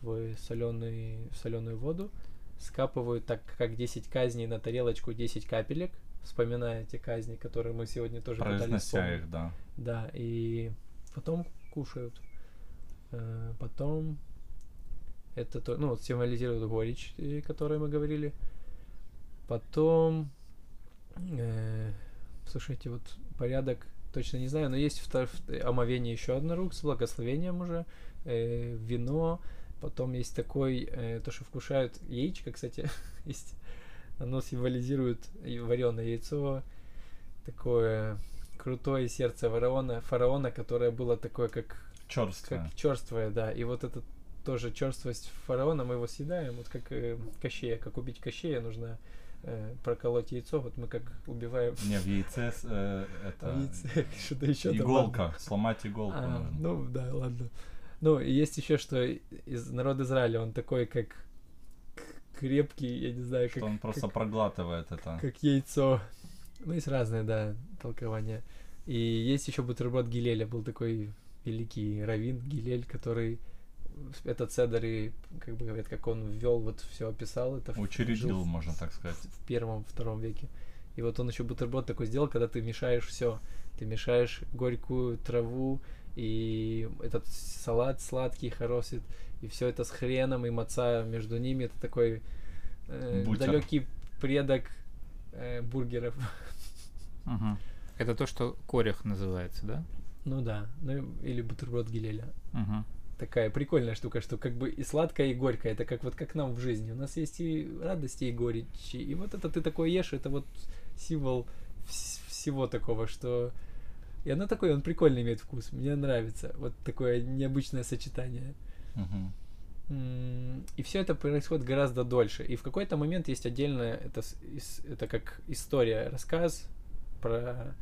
в соленый, в соленую воду, скапывают так, как 10 казней на тарелочку 10 капелек, вспоминая те казни, которые мы сегодня тоже пытались вспомнить. их, да. Да, и потом кушают. Э, Потом это то, ну, вот символизирует горечь, о которой мы говорили. Потом, э, слушайте, вот порядок точно не знаю, но есть втор- в- омовение еще одна рук с благословением уже, э, вино, потом есть такой, э, то, что вкушают яичко, кстати, есть, оно символизирует вареное яйцо, такое крутое сердце фараона, фараона, которое было такое, как, Черствое. как черствое, да. И вот это тоже черствость фараона, мы его съедаем, вот как э, кощея, как убить кощея, нужно э, проколоть яйцо, вот мы как убиваем Не, в яйце э, это яйце, что-то еще там иголка, сломать иголку а, нужно. ну да, ладно. Ну, и есть еще, что из народ Израиля, он такой, как крепкий, я не знаю, Что как, он просто как, проглатывает это. как яйцо. Ну, есть разные, да, толкования. И есть еще бутерброд Гилеля, был такой великий раввин Гилель, который этот седер и, как бы говорят, как он ввел, вот все описал, это Учредил, в- можно так сказать. в первом, втором веке. И вот он еще бутерброд такой сделал, когда ты мешаешь все. Ты мешаешь горькую траву и этот салат сладкий, хоросит, и все это с хреном и маца между ними. Это такой э, Бутер. далекий предок э, бургеров. Мгм. Это то, что корех называется, да? Ну да, ну или бутерброд Гилеля. Мгм. Такая прикольная штука, что как бы и сладкое, и горькое. Это как вот как нам в жизни. У нас есть и радости, и горечи. И вот это ты такой ешь, это вот символ вс- всего такого, что... И оно такое, он прикольный имеет вкус. Мне нравится. Вот такое необычное сочетание. И все это происходит гораздо дольше. И в какой-то момент есть отдельная, это, это как история, рассказ про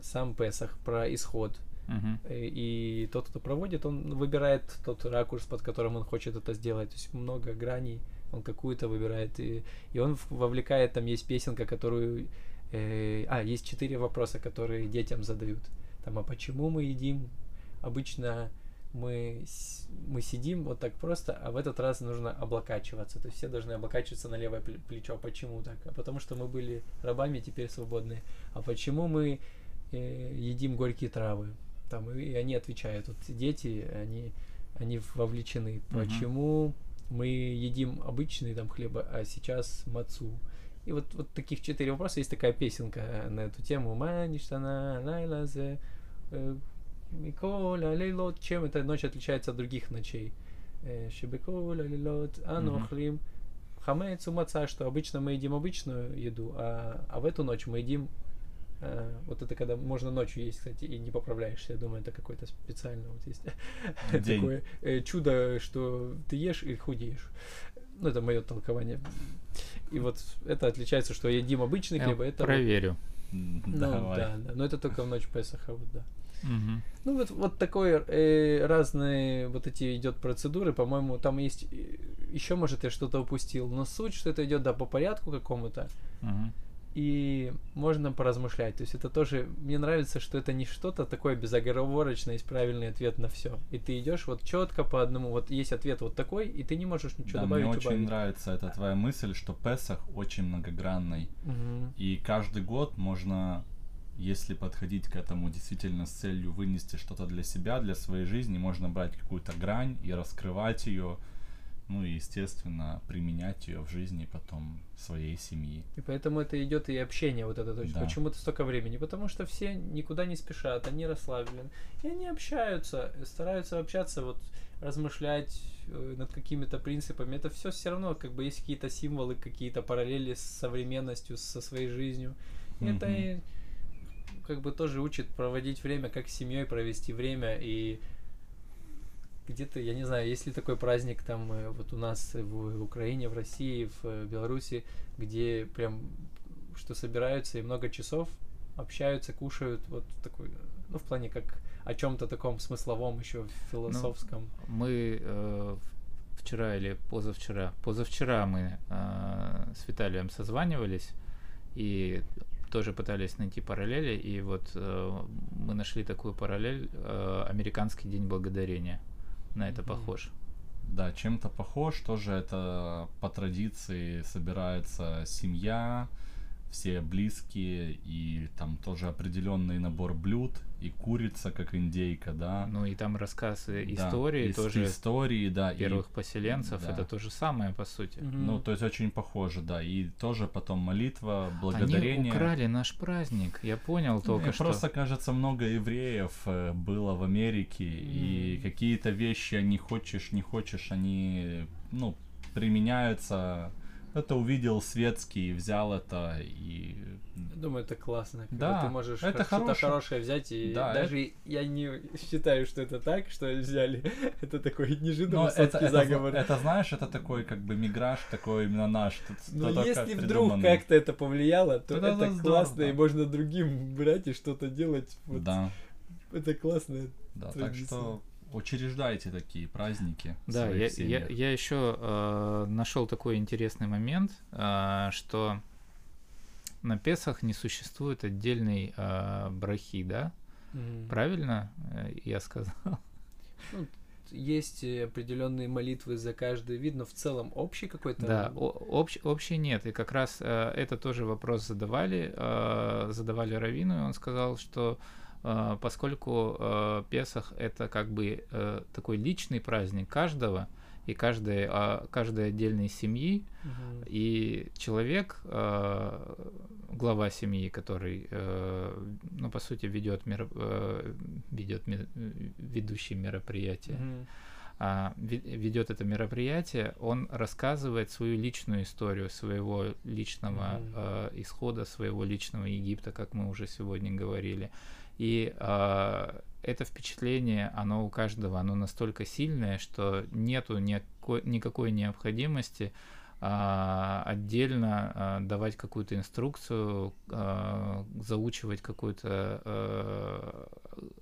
сам Песах, про исход. Мгм. Э, И тот, кто проводит, он выбирает тот ракурс, под которым он хочет это сделать. То есть много граней, он какую-то выбирает. И, и он вовлекает, там есть песенка, которую... э, а, есть четыре вопроса, которые детям задают. Там, а почему мы едим? Обычно мы, мы сидим вот так просто, а в этот раз нужно облокачиваться. То есть все должны облокачиваться на левое пле- плечо. Почему так? А потому что мы были рабами, теперь свободные. А почему мы э, едим горькие травы? Там, и, и они отвечают. Вот дети, они, они вовлечены. Почему мы едим обычный там хлеба, а сейчас мацу? И вот, вот таких четыре вопроса. Есть такая песенка на эту тему. Маништана лайлазе э, Микола лейлот. Чем эта ночь отличается от других ночей? Э, Шебекола лейлот анохлим. Хамец маца, что обычно мы едим обычную еду, а, а в эту ночь мы едим э, вот это когда можно ночью есть, кстати, и не поправляешься. Я думаю, это какой-то специальный вот есть День. такое э, чудо, что ты ешь и худеешь. Ну, это мое толкование. И вот это отличается, что едим обычный хлеб, а это... проверю. Ну, Давай. да, да, но это только в ночь Песаха, вот, да. Мгм. Ну, вот, вот такой э, разные вот эти идет процедуры, по-моему, там есть еще, может, я что-то упустил, но суть, что это идет, да, по порядку какому-то, Мгм. И можно поразмышлять. То есть это тоже, мне нравится, что это не что-то такое безоговорочное, есть правильный ответ на все. И ты идешь вот четко по одному, вот есть ответ вот такой, и ты не можешь ничего Да, добавить. мне очень убавить. нравится эта твоя мысль, что Песах очень многогранный. Мгм. И каждый год можно, если подходить к этому действительно с целью вынести что-то для себя, для своей жизни, можно брать какую-то грань и раскрывать ее, ну и, естественно, применять ее в жизни потом своей семьи. И поэтому это идет и общение вот это. То есть Да. почему-то столько времени? Потому что все никуда не спешат, они расслаблены. И они общаются, стараются общаться, вот размышлять э, над какими-то принципами. Это все все равно как бы есть какие-то символы, какие-то параллели с современностью, со своей жизнью. И это как бы тоже учит проводить время, как с семьей провести время и где-то, я не знаю, есть ли такой праздник там э, вот у нас в Украине, в России, в э, Беларуси, где прям что собираются и много часов общаются, кушают, вот такой, ну в плане как о чем-то таком смысловом еще философском. Мы э, вчера или позавчера, позавчера мы э, с Виталием созванивались и тоже пытались найти параллели, и вот э, мы нашли такую параллель э, американский день благодарения. На это похож. Да, чем-то похож, тоже это по традиции собирается семья, все близкие, и там тоже определенный набор блюд, и курица, как индейка, да. Ну и там рассказы Да, истории ис- тоже истории, да, и первых поселенцев. да. Это то же самое, по сути. Мгм. Ну, то есть очень похоже, да. И тоже потом молитва, Они благодарение. украли наш праздник. Я понял только Мне что. просто кажется, много евреев э, было в Америке, и М. какие-то вещи, не хочешь, не хочешь, они, ну, применяются. Это увидел светский, взял это и... Я думаю, это классно. когда Да, ты можешь это что-то хорошее. хорошее взять, и Да, даже я не считаю, что это так, что взяли. это такой неожиданный это, это, заговор. это, знаешь, это такой как бы миграж, такой именно наш. тут Но если вдруг как-то это повлияло, то это это классно, здорово, и да. можно другим брать и что-то делать. Вот. Да, Это классно. да, так традиция. что учреждайте такие праздники. Да, своих я, я, я еще э, нашел такой интересный момент, э, что на Песах не существует отдельной э, брахи, да? Мгм. Правильно э, я сказал? Есть э, определенные молитвы за каждый вид, но в целом общий какой-то. Да, общ- общий нет. И как раз э, это тоже вопрос задавали, э, задавали Равину, и он сказал, что э, поскольку э, Песах это как бы э, такой личный праздник каждого и каждой, а, каждой отдельной семьи, Мгм. и человек, глава семьи, который, э, ну, по сути, ведет, меро- э, ведет ме- ведущий мероприятие, Мгм. а, ве- ведет это мероприятие, он рассказывает свою личную историю своего личного Мгм. э, исхода, своего личного Египта, как мы уже сегодня говорили. И а, это впечатление, оно у каждого, оно настолько сильное, что нету никакой, никакой необходимости а, отдельно а, давать какую-то инструкцию, а, заучивать какую-то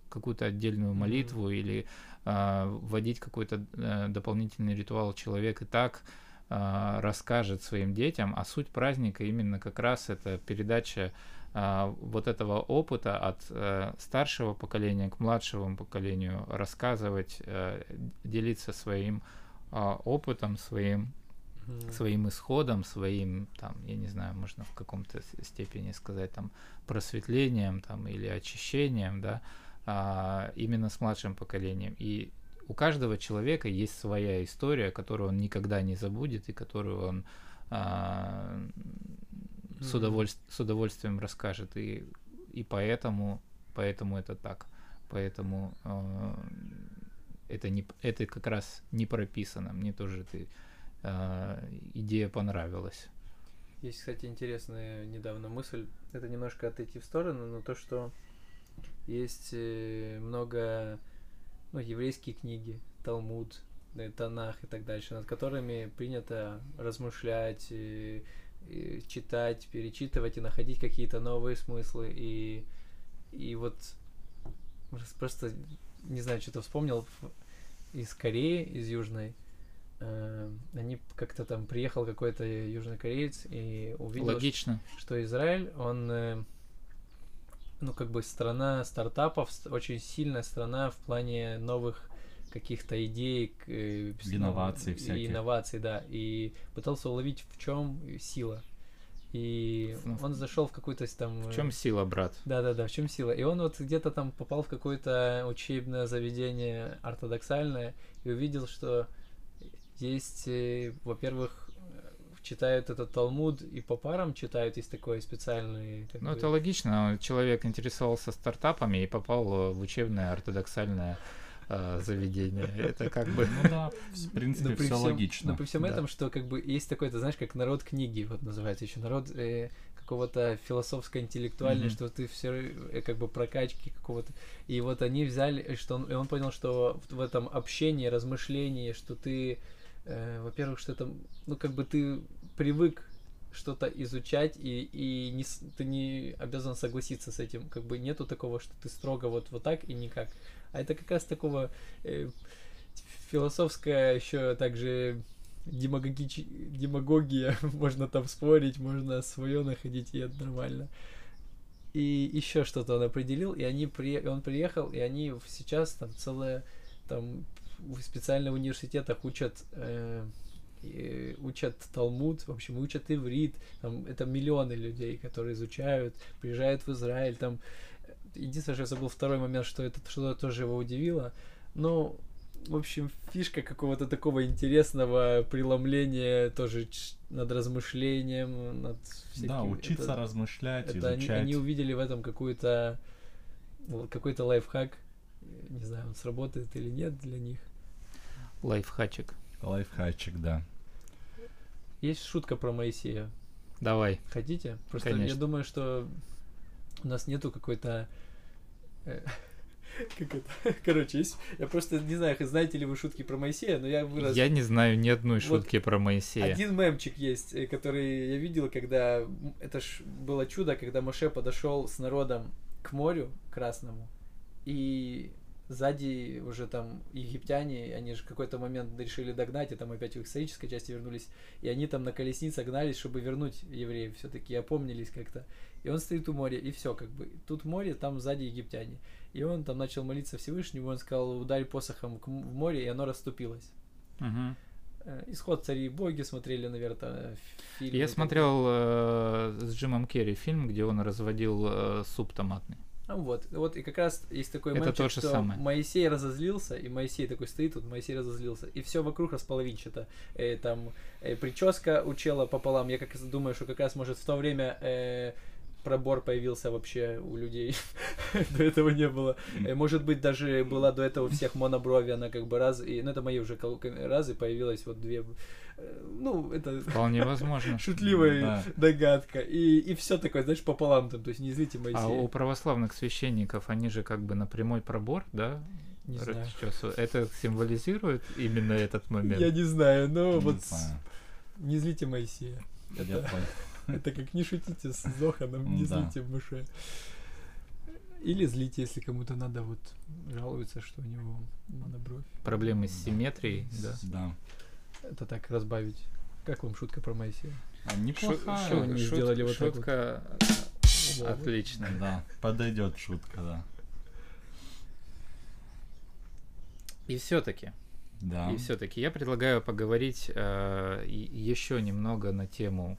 какую-то отдельную молитву или а, вводить какой-то э, дополнительный ритуал. Человек и так расскажет своим детям, а суть праздника именно как раз это передача вот этого опыта от э, старшего поколения к младшему поколению, рассказывать, э, делиться своим а, опытом, своим своим исходом, своим, там, я не знаю, можно в каком-то степени сказать, там, просветлением, там, или очищением, да, а, именно с младшим поколением. И у каждого человека есть своя история, которую он никогда не забудет и которую он а, с, Мгм. удовольс- с удовольствием расскажет. И, и поэтому, поэтому это так. Поэтому а, это, не, это как раз не прописано. Мне тоже ты а, идея понравилась. Есть, кстати, интересная недавно мысль. Это немножко отойти в сторону, но то, что есть э, много ну, еврейские книги, Талмуд, э, Танах и так дальше, над которыми принято размышлять, читать, перечитывать и находить какие-то новые смыслы. И, и вот просто, не знаю, что-то вспомнил из Кореи, из Южной, э, они как-то там приехал какой-то южнокореец и увидел, Логично. что Израиль, он, э, ну, как бы страна стартапов, очень сильная страна в плане новых каких-то идей, э, Инноваций всяких. инноваций, да, и пытался уловить, в чем сила. И он зашел в какую-то там... В э, чем сила, брат? да-да-да, в чем сила? И он вот где-то там попал в какое-то учебное заведение ортодоксальное и увидел, что есть, э, во-первых, читают этот Талмуд и по парам читают, есть такой специальный... как Ну, бы- это логично. Человек интересовался стартапами и попал в учебное ортодоксальное заведение. Это как бы... Ну да, в принципе, Но при все всем- логично. Но при всем Да. этом, что как бы есть такой, ты знаешь, как народ книги, вот называется еще народ э, какого-то философско-интеллектуальный, Мгм. что ты все как бы прокачки какого-то. И вот они взяли, э, что он, и он понял, что в, в этом общении, размышлении, что ты, э, во-первых, что это, ну как бы ты привык что-то изучать, и, и не, ты не обязан согласиться с этим. Как бы нету такого, что ты строго вот, вот так и никак. А это как раз такого э, философская еще также демагогич... демагогия. можно там спорить, можно свое находить, и это нормально. И еще что-то он определил, и они при... он приехал, и они сейчас там целое там в в университетах учат э, и учат Талмуд, в общем, учат иврит, там это миллионы людей, которые изучают, приезжают в Израиль, там единственное, что я забыл второй момент, что это что-то тоже его удивило, но в общем, фишка какого-то такого интересного преломления тоже над размышлением, над всяким... Да, учиться это- размышлять, это они, изучать. они увидели в этом какую-то ну, какой-то лайфхак. Не знаю, он сработает или нет для них. Лайфхачик. Лайфхачик, да. Есть шутка про Моисея. Давай. Хотите? Просто я Конечно. думаю, что у нас нету какой-то... э, Как это? Короче, есть... Я просто не знаю, знаете ли вы шутки про Моисея, но я вырос... Я не знаю ни одной Вот шутки про Моисея. Один мемчик есть, э, который я видел, когда это ж было чудо, когда Моше подошел с народом к морю красному, и сзади уже там египтяне, они же в какой-то момент решили догнать, и там опять в их исторической части вернулись, и они там на колесницах гнались, чтобы вернуть евреев, все-таки опомнились как-то. И он стоит у моря, и все, как бы. Тут море, там сзади египтяне. И он там начал молиться Всевышнему, он сказал, ударь посохом в море, и оно расступилось. Э, Исход царей и боги смотрели, наверное, фильм. Я смотрел э, с Джимом Керри фильм, где он разводил э, суп томатный. А вот, вот и как раз есть такой момент, что самое. Моисей разозлился, и Моисей такой стоит, тут Моисей разозлился, и все вокруг располовинчато. Э, там э, прическа у чела пополам. Я как раз думаю, что как раз может в то время э, пробор появился вообще у людей. До этого не было. Э, Может быть, даже была до этого у всех моноброви, она как бы раз, и, ну это мои уже разы, появилось вот две. э, Ну, это Вполне возможно. шутливая Да. догадка. И, и все такое, знаешь, пополам там, то есть не злите Моисея. А у православных священников они же как бы на прямой пробор, да? Не знаю. Это символизирует именно этот момент. Я не знаю, но Не вот знаю. не злите Моисея. Я Это, понял. это как не шутите с Зоханом, не злите Мыше. Или злите, если кому-то надо вот жалуется, что у него монобровь. Проблемы с симметрией, да. Да. Это так разбавить. Как вам шутка про Моисея? А, неплохая. шо они шут- сделали вот шутка вот. отлично. Да, подойдет шутка, да. И все-таки, Да. и все-таки я предлагаю поговорить э, еще немного на тему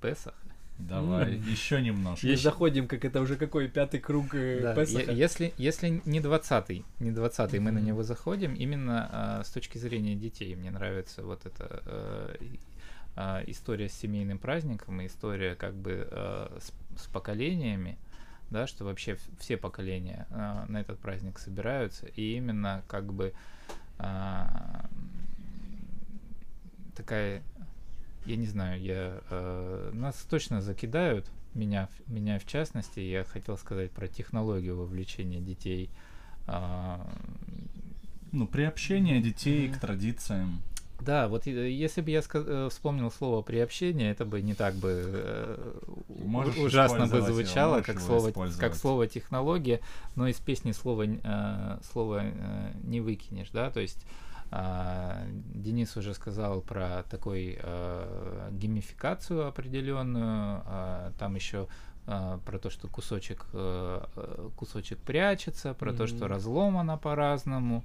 Песах. Давай, М. еще немножко. Мы Есть- заходим, как это уже какой пятый круг э, Да, Песаха. если, если не 20 не 20 мы на него заходим, именно а, с точки зрения детей мне нравится вот эта э, и- а, история с семейным праздником и история как бы э, с, с поколениями, да, что вообще все поколения а, на этот праздник собираются, и именно как бы а, такая, я не знаю, я э, нас точно закидают, меня, меня в частности, я хотел сказать про технологию вовлечения детей. а, Ну, приобщение детей к традициям. да, вот э, если бы я э, вспомнил слово приобщение, это бы не так бы э, Можешь ужасно бы его, звучало, можешь как его слово, как слово технология, но из песни слова, н- э, слова э, не выкинешь, да, то есть Денис уже сказал про такой а, геймификацию определенную. А, там еще а, про то, что кусочек, а, а, кусочек прячется, про то, что разломано по-разному,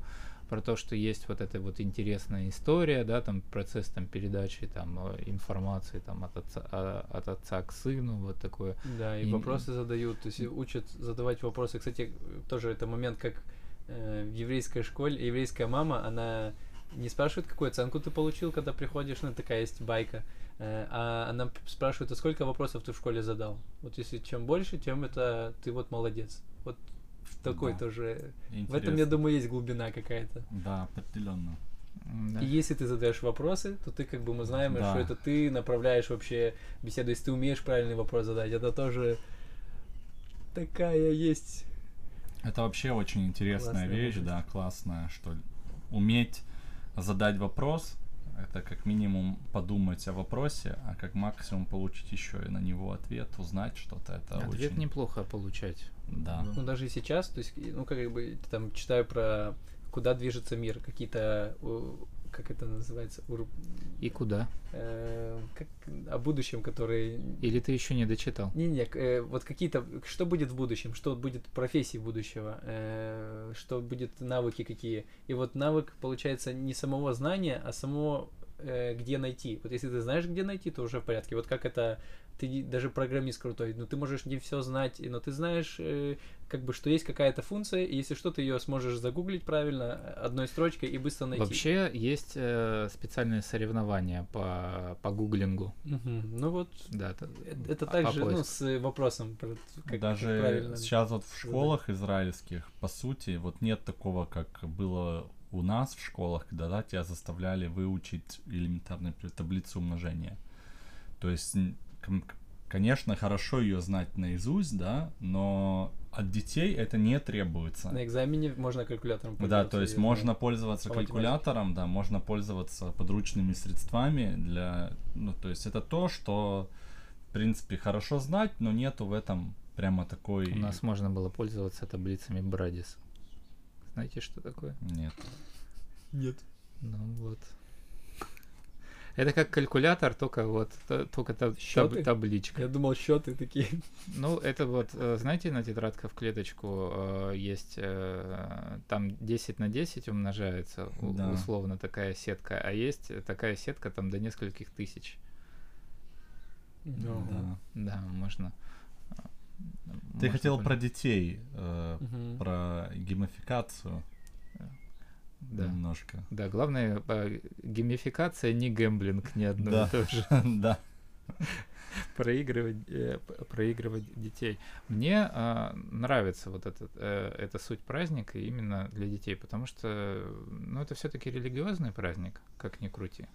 про то, что есть вот эта вот интересная история, да, там процесс там передачи там э, информации там от отца, а, от отца к сыну, вот такое. Да, и И- вопросы задают, то есть учат задавать вопросы. Кстати, тоже это момент, как э, в еврейской школе, еврейская мама, она не спрашивает, какую оценку ты получил, когда приходишь, ну, такая есть байка, э, а она спрашивает, а сколько вопросов ты в школе задал? Вот если чем больше, тем это ты вот молодец. Вот такой Да. тоже... В этом, я Интересно. думаю, есть глубина какая-то. Да, определенно. Да. И если ты задаешь вопросы, то ты, как бы мы знаем, Да. что это ты направляешь вообще беседу. Если ты умеешь правильный вопрос задать, это тоже такая есть. Это вообще очень интересная Классная вещь, мысль. да, классная, что уметь задать вопрос, это как минимум подумать о вопросе, а как максимум получить еще и на него ответ, узнать что-то. Это Ответ очень... неплохо получать. Да. Ну, даже и сейчас, то есть, ну, как бы, там, читаю про куда движется мир, какие-то, у- как это называется, ур- И куда? э, как, о будущем, который... Или ты еще не дочитал? Не-не, э, вот какие-то, что будет в будущем, что будет профессии будущего, э, что будет навыки какие. И вот навык, получается, не самого знания, а само э, где найти. Вот если ты знаешь, где найти, то уже в порядке. Вот как это, ты даже программист крутой, но ты можешь не все знать, но ты знаешь, э, как бы, что есть какая-то функция, и если что, ты ее сможешь загуглить правильно одной строчкой и быстро найти. Вообще есть э, специальные соревнования по, по гуглингу. Мгм. Ну вот, Да, это, э, это по- так по же, ну, с вопросом, про- как, как Даже правильно сейчас вот в задать. школах израильских, по сути, вот нет такого, как было у нас в школах, когда да, тебя заставляли выучить элементарную таблицу умножения. То есть, конечно, хорошо ее знать наизусть, да, но от детей это не требуется. На экзамене можно калькулятором Да, пользоваться, то есть можно пользоваться калькулятором, да, можно пользоваться подручными средствами для, ну, то есть это то, что, в принципе, хорошо знать, но нету в этом прямо такой... У нас можно было пользоваться таблицами Брадис. Знаете, что такое? Нет. Нет. Ну вот. Это как калькулятор, только вот только та- таб- Счёты? табличка. Я думал, счеты такие. Ну, это вот, э, знаете, на тетрадка в клеточку э, есть, э, там 10 на 10 умножается, Да. условно такая сетка, а есть такая сетка там до нескольких тысяч. Ну, Да. Да, можно. Ты можно хотел про детей, э, Мгм. про геймификацию Да. немножко. Да, главное, э, геймификация, не гэмблинг, ни одно Да. и то же. Да. проигрывать, э, проигрывать детей. Мне а, нравится вот этот, э, эта суть праздника именно для детей, потому что, ну, это все-таки религиозный праздник, как ни крути.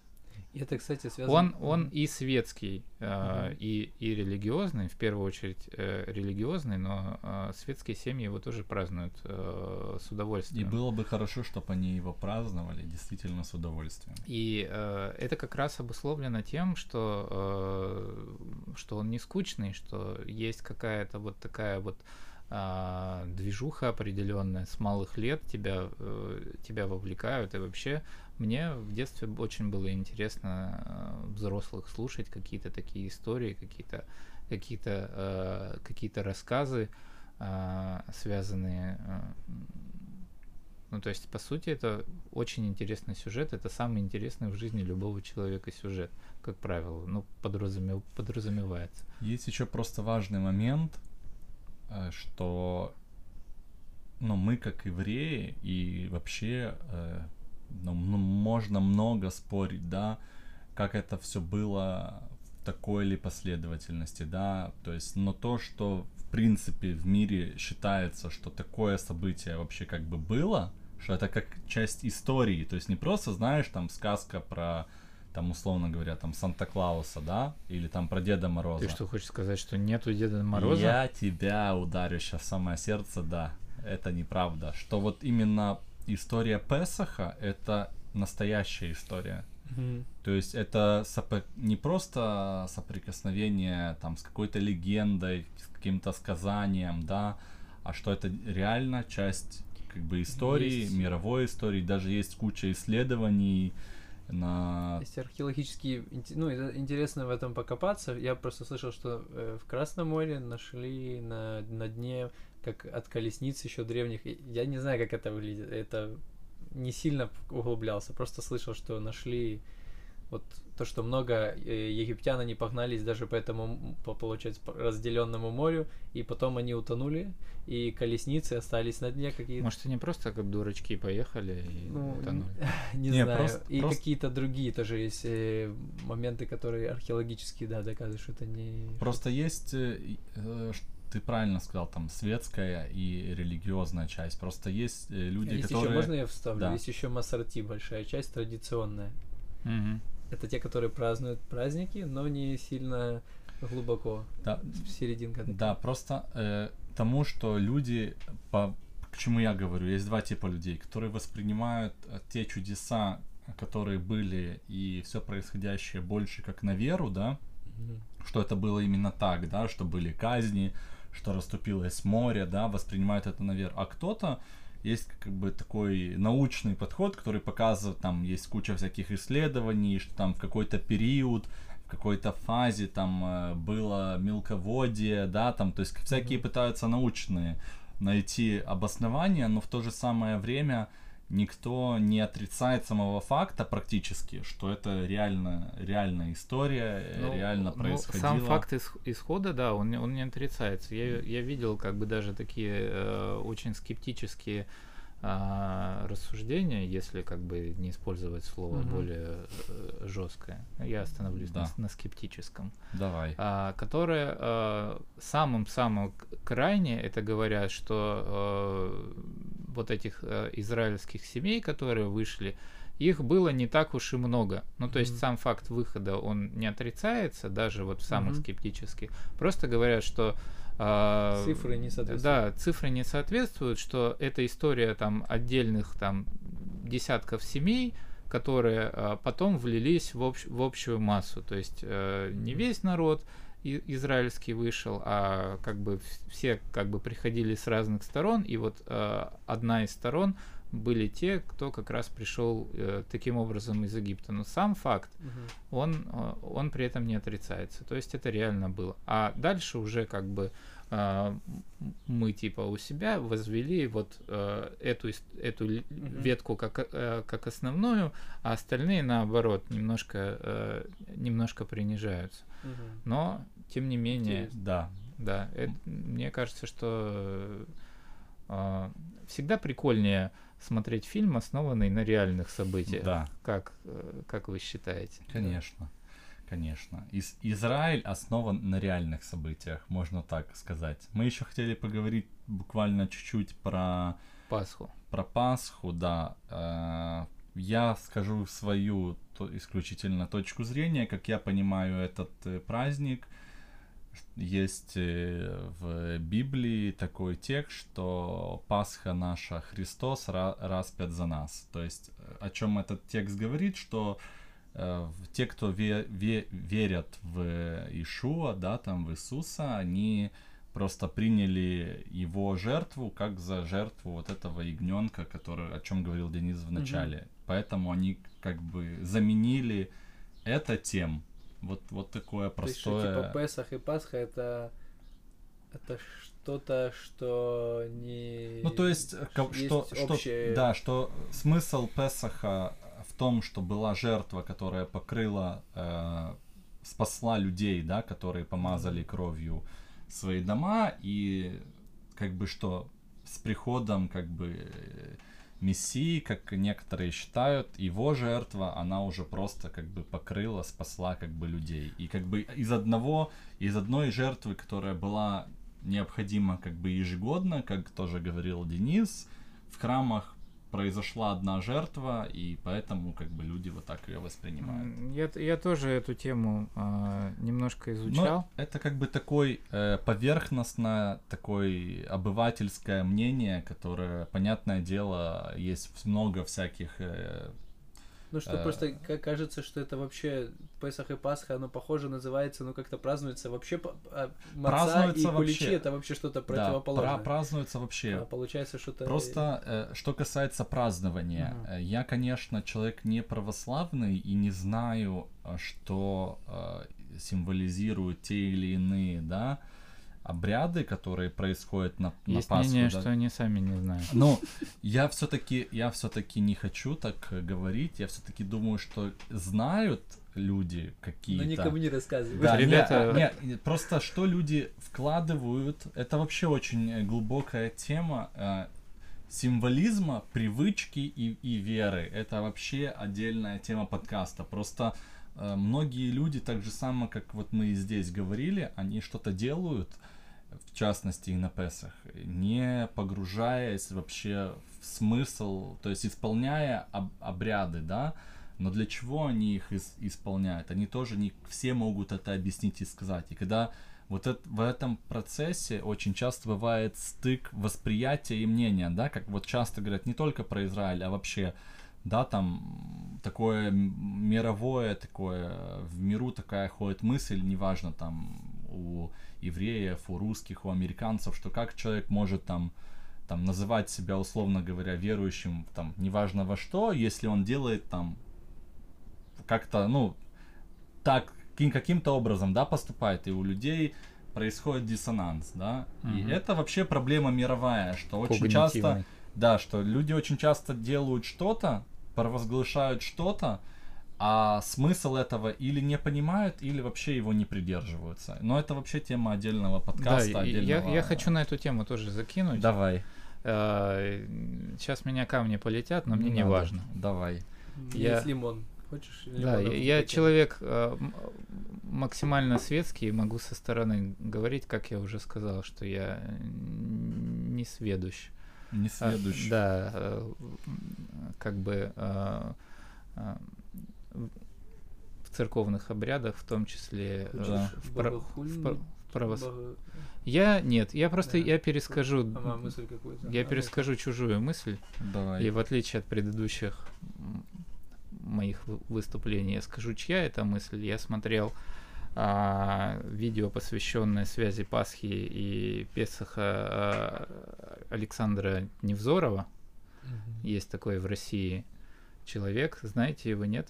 И это, кстати, связано... Он, он и светский, Мгм. и, и религиозный, в первую очередь э, религиозный, но а, светские семьи его тоже празднуют э, с И удовольствием. было бы хорошо, чтобы они его праздновали действительно с удовольствием. И э, это как раз обусловлено тем, что, э, что он не скучный, что есть какая-то вот такая вот а, движуха определенная с малых лет тебя, э, тебя вовлекают. И вообще мне в детстве очень было интересно э, взрослых слушать какие-то такие истории, какие-то какие-то э, какие-то рассказы, а, связанные э, ну, то есть, по сути, это очень интересный сюжет. Это самый интересный в жизни любого человека сюжет, как правило. Ну, подразуме- подразумевается. Есть еще просто важный момент, э, что ну, мы как евреи и вообще э, ну, ну, можно много спорить, да, как это все было в такой ли последовательности, да, то есть, но то, что в принципе в мире считается, что такое событие вообще как бы было, что это как часть истории, то есть не просто, знаешь, там сказка про там, условно говоря, там Санта-Клауса, да, или там про Деда Мороза. Ты что, хочешь сказать, что нету Деда Мороза? Я тебя ударю сейчас в самое сердце, да. Это неправда. Что вот именно история Песаха — это настоящая история. Мгм. То есть это сопо- не просто соприкосновение там с какой-то легендой, с каким-то сказанием, да, а что это реально часть как бы истории, Есть. мировой истории, даже есть куча исследований на... Есть археологические... Ну, интересно в этом покопаться. Я просто слышал, что э, в Красном море нашли на, на дне, как от колесниц еще древних. Я не знаю, как это выглядит. Это не сильно углублялся. Просто слышал, что нашли вот то, что много э, египтян они погнались даже по этому, по, получается, по разделенному морю, и потом они утонули, и колесницы остались на дне какие-то. Может, они просто как дурачки поехали и Ну, утонули? Не, Не, знаю. просто- и просто- какие-то другие тоже есть э, моменты, которые археологически, да, доказывают, что это не... Просто есть, э, э, ты правильно сказал, там светская и религиозная часть. Просто есть э, люди, есть которые... еще, можно я вставлю? Да. Есть еще Масарти, большая часть, традиционная. Мгм. Это те, которые празднуют праздники, но не сильно глубоко. Да, Серединка. такая. Да, просто э, тому, что люди, по, к чему я говорю, есть два типа людей, которые воспринимают э, те чудеса, которые были, и все происходящее больше как на веру, да, Мгм. что это было именно так, да, что были казни, что расступилось море, да, воспринимают это на веру. А кто-то есть как бы такой научный подход, который показывает, там есть куча всяких исследований, что там в какой-то период, в какой-то фазе там э, было мелководье, да, там, то есть всякие пытаются научные найти обоснования, но в то же самое время никто не отрицает самого факта практически, что это реально, реальная история, э, Ну, реально ну, происходило. Сам факт ис- исхода, да, он, не- он не отрицается. Я, я видел как бы даже такие э, очень скептические а, рассуждения, если как бы не использовать слово Мгм. более э, жесткое. Я остановлюсь на Да. с- на, скептическом. Давай. а, которые э, самым-самым крайне это говорят, что э, вот этих э, израильских семей, которые вышли, их было не так уж и много. Ну, то есть Мгм. сам факт выхода, он не отрицается, даже вот в самых Мгм. скептических. Просто говорят, что э, Цифры не соответствуют. Да, цифры не соответствуют, что это история там отдельных там десятков семей, которые э, потом влились в, общ- в общую массу. То есть э, не весь народ израильский вышел, а как бы вс- все как бы приходили с разных сторон, и вот э, одна из сторон были те, кто как раз пришел э, таким образом из Египта. Но сам факт, Мгм. он, э, он при этом не отрицается. То есть это реально было. А дальше уже как бы мы типа у себя возвели вот э, эту, эту Мгм. ветку как, э, как основную, а остальные наоборот немножко, э, немножко принижаются. Мгм. Но тем не менее, Интересно. Да. да, это- мне кажется, что всегда прикольнее смотреть фильм, основанный на реальных событиях. Да, Как, как вы считаете? конечно. Конечно. Ис- Израиль основан на реальных событиях, можно так сказать. Мы еще хотели поговорить буквально чуть-чуть про, Пасху. про Пасху, да. Э, Я скажу свою то- исключительно точку зрения, как я понимаю этот э, праздник. Есть э, в Библии такой текст, что Пасха наша Христос ра- распят за нас. То есть о чем этот текст говорит, что те, кто ве- ве- верят в Ишуа, да, там в Иисуса, они просто приняли его жертву как за жертву вот этого ягненка, который, о чем говорил Денис в начале. Поэтому они как бы заменили это тем. Вот, вот такое То есть, что, простое... типа Песах и Пасха это это что-то, что не... Ну, то есть, э, есть что, что, общее- да, что смысл Песаха в том, что была жертва, которая покрыла, э, спасла людей, да, которые помазали кровью свои дома, и как бы что с приходом как бы Мессии, как некоторые считают, его жертва, она уже просто как бы покрыла, спасла как бы людей. И как бы из одного, из одной жертвы, которая была необходима как бы ежегодно, как тоже говорил Денис, в храмах произошла одна жертва, и поэтому как бы люди вот так ее воспринимают. Я, я тоже эту тему а, немножко изучал. Но это как бы такой э, поверхностное, такое обывательское мнение, которое, понятное дело, есть много всяких э, Ну что, Э, просто ка- кажется, что это вообще Песах и Пасха, оно похоже называется, ну как-то празднуется вообще а, и Празднуется куличи вообще. это вообще что-то Да, противоположное. пра- празднуется вообще. А получается что-то... Просто, э, что касается празднования, Мгм. э, я, конечно, человек не православный и не знаю, э, что э, символизируют те или иные, да, обряды, которые происходят на, на Есть Пасху. мнение, да. что они сами не знают. Ну, я все-таки, я все-таки не хочу так э, говорить. Я все-таки думаю, что знают люди Но какие-то. никому не рассказывай. Да, Ребята- не, не, просто что люди вкладывают, это вообще очень э, глубокая тема э, символизма, привычки и, и веры. Это вообще отдельная тема подкаста. Просто э, многие люди, так же само, как вот мы и здесь говорили, они что-то делают, в частности и на Песах, не погружаясь вообще в смысл, то есть исполняя об- обряды, да, но для чего они их ис- исполняют? Они тоже не все могут это объяснить и сказать. И когда вот это, в этом процессе очень часто бывает стык восприятия и мнения, да, как вот часто говорят не только про Израиль, а вообще, да, там такое мировое, такое в миру такая ходит мысль, неважно там у евреев, у русских, у американцев, что как человек может там там называть себя условно говоря верующим там неважно во что, если он делает там как-то ну так каким- каким-то образом да поступает и у людей происходит диссонанс да и Мгм. это вообще проблема мировая что очень часто да что люди очень часто делают что-то провозглашают что-то а смысл этого или не понимают, или вообще его не придерживаются. Но это вообще тема отдельного Да, подкаста. я, отдельного... я хочу на эту тему тоже закинуть. Давай. Сейчас меня камни полетят, но мне не важно. Давай. Я- Есть лимон. Хочешь? Да, я, я человек э, максимально светский, могу со стороны говорить, как я уже сказал, что я не сведущ. Не А, следующий. Да, э, как бы э, э, в церковных обрядах, в том числе э, Да. в, пра- в пра- в правос- бого- Я нет, я просто Да. я перескажу, Ага, мысль какую-то. я А, перескажу чужую мысль. Давай. И в отличие от предыдущих моих вы- выступлений, я скажу, чья это мысль. Я смотрел а, видео, посвященное связи Пасхи и Песаха а, Александра Невзорова. Мгм. Есть такой в России человек, знаете его, нет?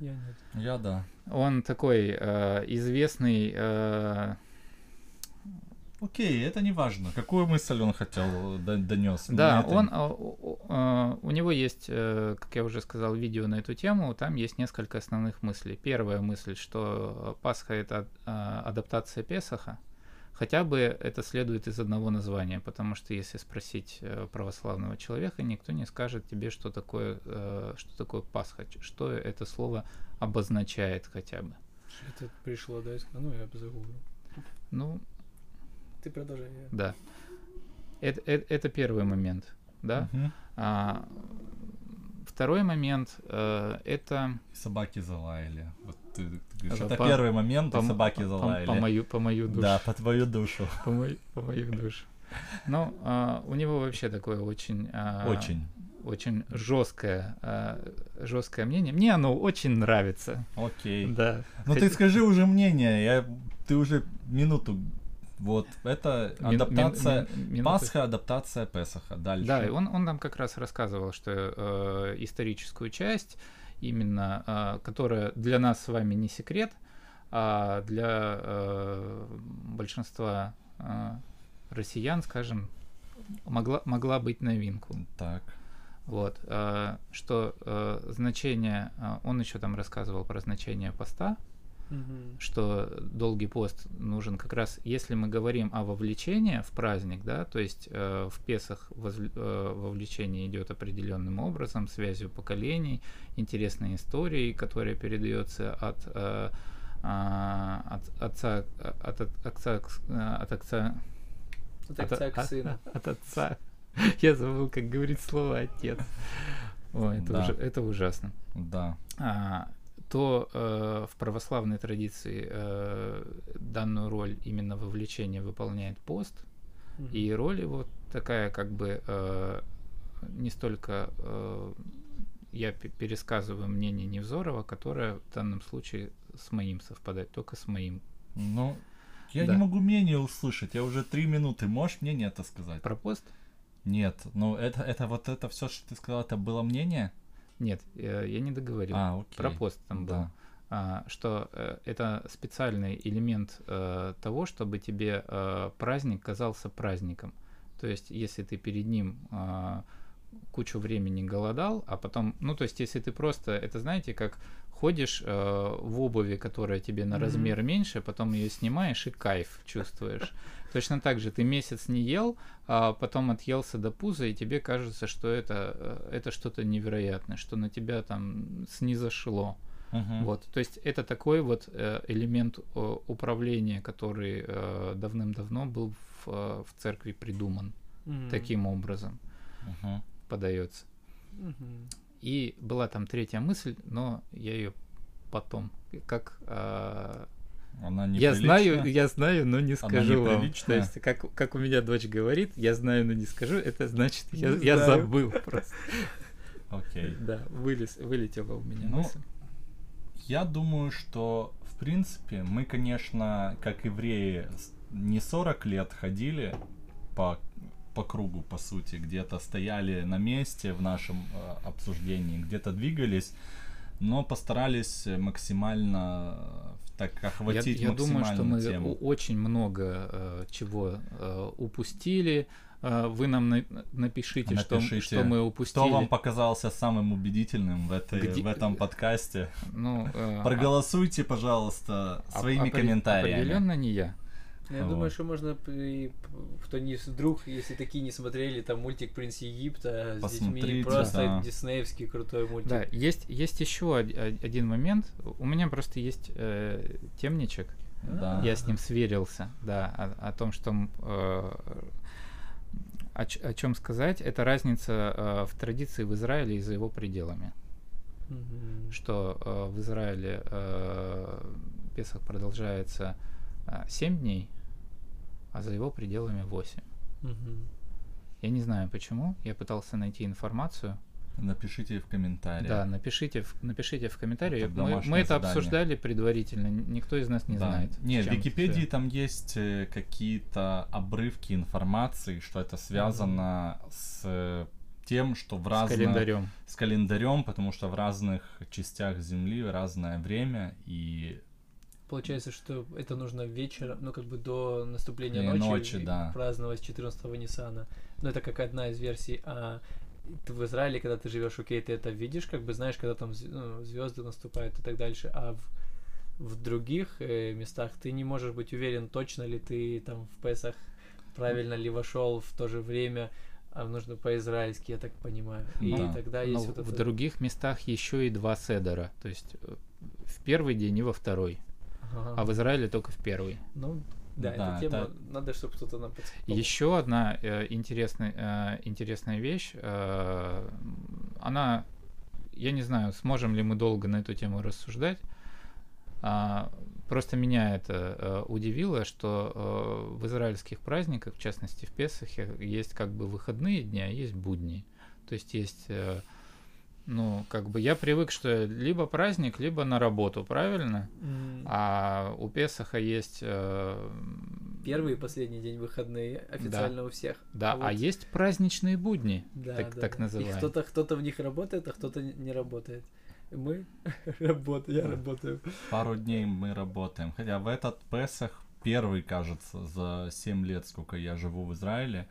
Я нет. Я да. Он такой э, известный э, Окей, это не важно. Какую мысль он хотел донес? Да, это- он, а, у- у него есть, э, как я уже сказал, видео на эту тему, там есть несколько основных мыслей. Первая мысль, что Пасха это а, адаптация Песаха, хотя бы это следует из одного названия, потому что если спросить э, православного человека, никто не скажет тебе, что такое, э, что такое Пасха, что это слово обозначает хотя бы. Это пришло, да? из- Ну, я загуглил. Ну, Ты продолжай. я- да. Это, это, это первый момент, да. Мгм. А, второй момент э, это Собаки залаяли. Вот ты, ты говоришь, Это это по- первый момент, по, собаки по- залаяли. по мою, по мою душу. Да, по твою душу. По, мой- по мою душу. Ну, а, у него вообще такое очень... а, Очень. Очень жесткое, а, жесткое мнение. Мне оно очень нравится. Окей. Да. Ну ты Хоть- скажи уже мнение, я, ты уже минуту. Вот, это мин- мин- адаптация, мин- минуту. Пасха, адаптация Песаха. Дальше. Да, и он, он нам как раз рассказывал, что э, историческую часть, именно, э, которая для нас с вами не секрет, а для э, большинства э, россиян, скажем, могла, могла быть новинку. Так. Вот, что значение, он еще там рассказывал про значение поста, Мгм. что долгий пост нужен как раз, если мы говорим о вовлечении в праздник, да, то есть э, в Песах возль- э, вовлечение идет определенным образом, связью поколений, интересной историей, которая передается от э, от отца от, от отца от отца От от- отца к от- сыну. от отца я забыл как говорить слово отец Ой, это, Да. ужа- это ужасно Да. а, то э, в православной традиции э, данную роль именно вовлечения выполняет пост, Мгм. и роль его такая как бы э, не столько э, я пе- пересказываю мнение Невзорова, которое в данном случае с моим совпадает, только с моим. Ну, я Да. не могу мнение услышать. Я уже три минуты. Можешь мнение это сказать? Про пост? Нет, ну это, это вот это все, что ты сказал, это было мнение? Нет, э, я не договорил. А, окей. Про пост там был. Да. А, что э, это специальный элемент э, того, чтобы тебе э, праздник казался праздником. То есть, если ты перед ним кучу времени голодал, а потом, ну, то есть, если ты просто, это знаете, как ходишь э, в обуви, которая тебе на Мгм. размер меньше, потом ее снимаешь и кайф чувствуешь. Точно так же ты месяц не ел, а потом отъелся до пуза, и тебе кажется, что это, э, это что-то невероятное, что на тебя там снизошло. Мгм. Вот, то есть это такой вот э, элемент э, управления, который давным-давно был в, в церкви придуман Мгм. таким образом Мгм. подается. Мгм. И была там третья мысль, но я ее потом, как э, Она я знаю, я знаю, но не Она скажу вам. То есть как как у меня дочь говорит, я знаю, но не скажу, это значит я, я забыл просто. Окей. Да, вылез, вылетела у меня Ну, мысль. Я думаю, что в принципе мы, конечно, как евреи, не 40 лет ходили по, по кругу, по сути, где-то стояли на месте в нашем э, обсуждении, где-то двигались, но постарались максимально так Я, охватить я думаю, что мы тему. очень много э, чего э, упустили. Э, вы нам на- напишите, что, Напишите, что мы упустили. Кто вам показался самым убедительным в, этой, Где- в этом подкасте? Ну, э, Проголосуйте, пожалуйста, а- своими опре- комментариями. Определенно не я. Я Вот. думаю, что можно, кто не вдруг, если такие не смотрели, там мультик «Принц Египта» с детьми, просто да. диснеевский крутой мультик. Да, есть, есть еще од- од- один момент. У меня просто есть э, темничек. Да. Я с ним сверился, да, о, о том, что э, о, ч- о чем сказать. Это разница э, в традиции в Израиле и за его пределами. Мгм. что э, в Израиле э, Песах продолжается э, 7 дней, а за его пределами 8. Мгм. Я не знаю почему, я пытался найти информацию. Напишите в комментариях. Да, напишите в, напишите в комментарии. Это Мы, мы домашнее это задание. обсуждали предварительно, никто из нас не Да. знает. с Нет, в Википедии там есть э, какие-то обрывки информации, что это связано с э, тем, что в с разных... календарем. С календарем, потому что в разных частях Земли разное время, и Получается, что это нужно вечером, ну как бы до наступления Или ночи, ночи, да. праздновать 14 Ниссана. Но это как одна из версий. А ты в Израиле, когда ты живешь, окей, ты это видишь, как бы знаешь, когда там звезды наступают и так дальше. А в, в других э, местах ты не можешь быть уверен, точно ли ты там в Песах правильно ли вошел в то же время. А нужно по-израильски, я так понимаю. И Да. тогда Но есть вот в это... других местах еще и два седера. То есть э, в первый день и во второй. Ага. А в Израиле только в первый. Ну, да, Да, эта тема, это- надо, чтобы кто-то нам подсказал. Еще одна э, интересная, э, интересная вещь. э, она, я не знаю, сможем ли мы долго на эту тему рассуждать. а, просто меня это э, удивило, что э, в израильских праздниках, в частности в Песахе, есть как бы выходные дни, а есть будни. То есть есть, э, ну, как бы я привык, что либо праздник, либо на работу, правильно? М, А у Песаха есть э, Первый и последний день выходные официально у всех. Да, а, вот- есть праздничные будни, да, так, да, так да. И называемые. кто-то, кто-то в них работает, а кто-то не- не работает. Мы работаем, я работаю. пару дней мы работаем. Хотя в этот Песах, первый, кажется, за 7 лет, сколько я живу в Израиле,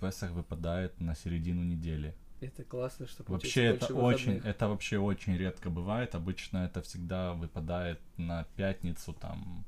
Песах выпадает на середину недели. Это классно, что Вообще это очень, выходных. это вообще очень редко бывает. Обычно это всегда выпадает на пятницу там.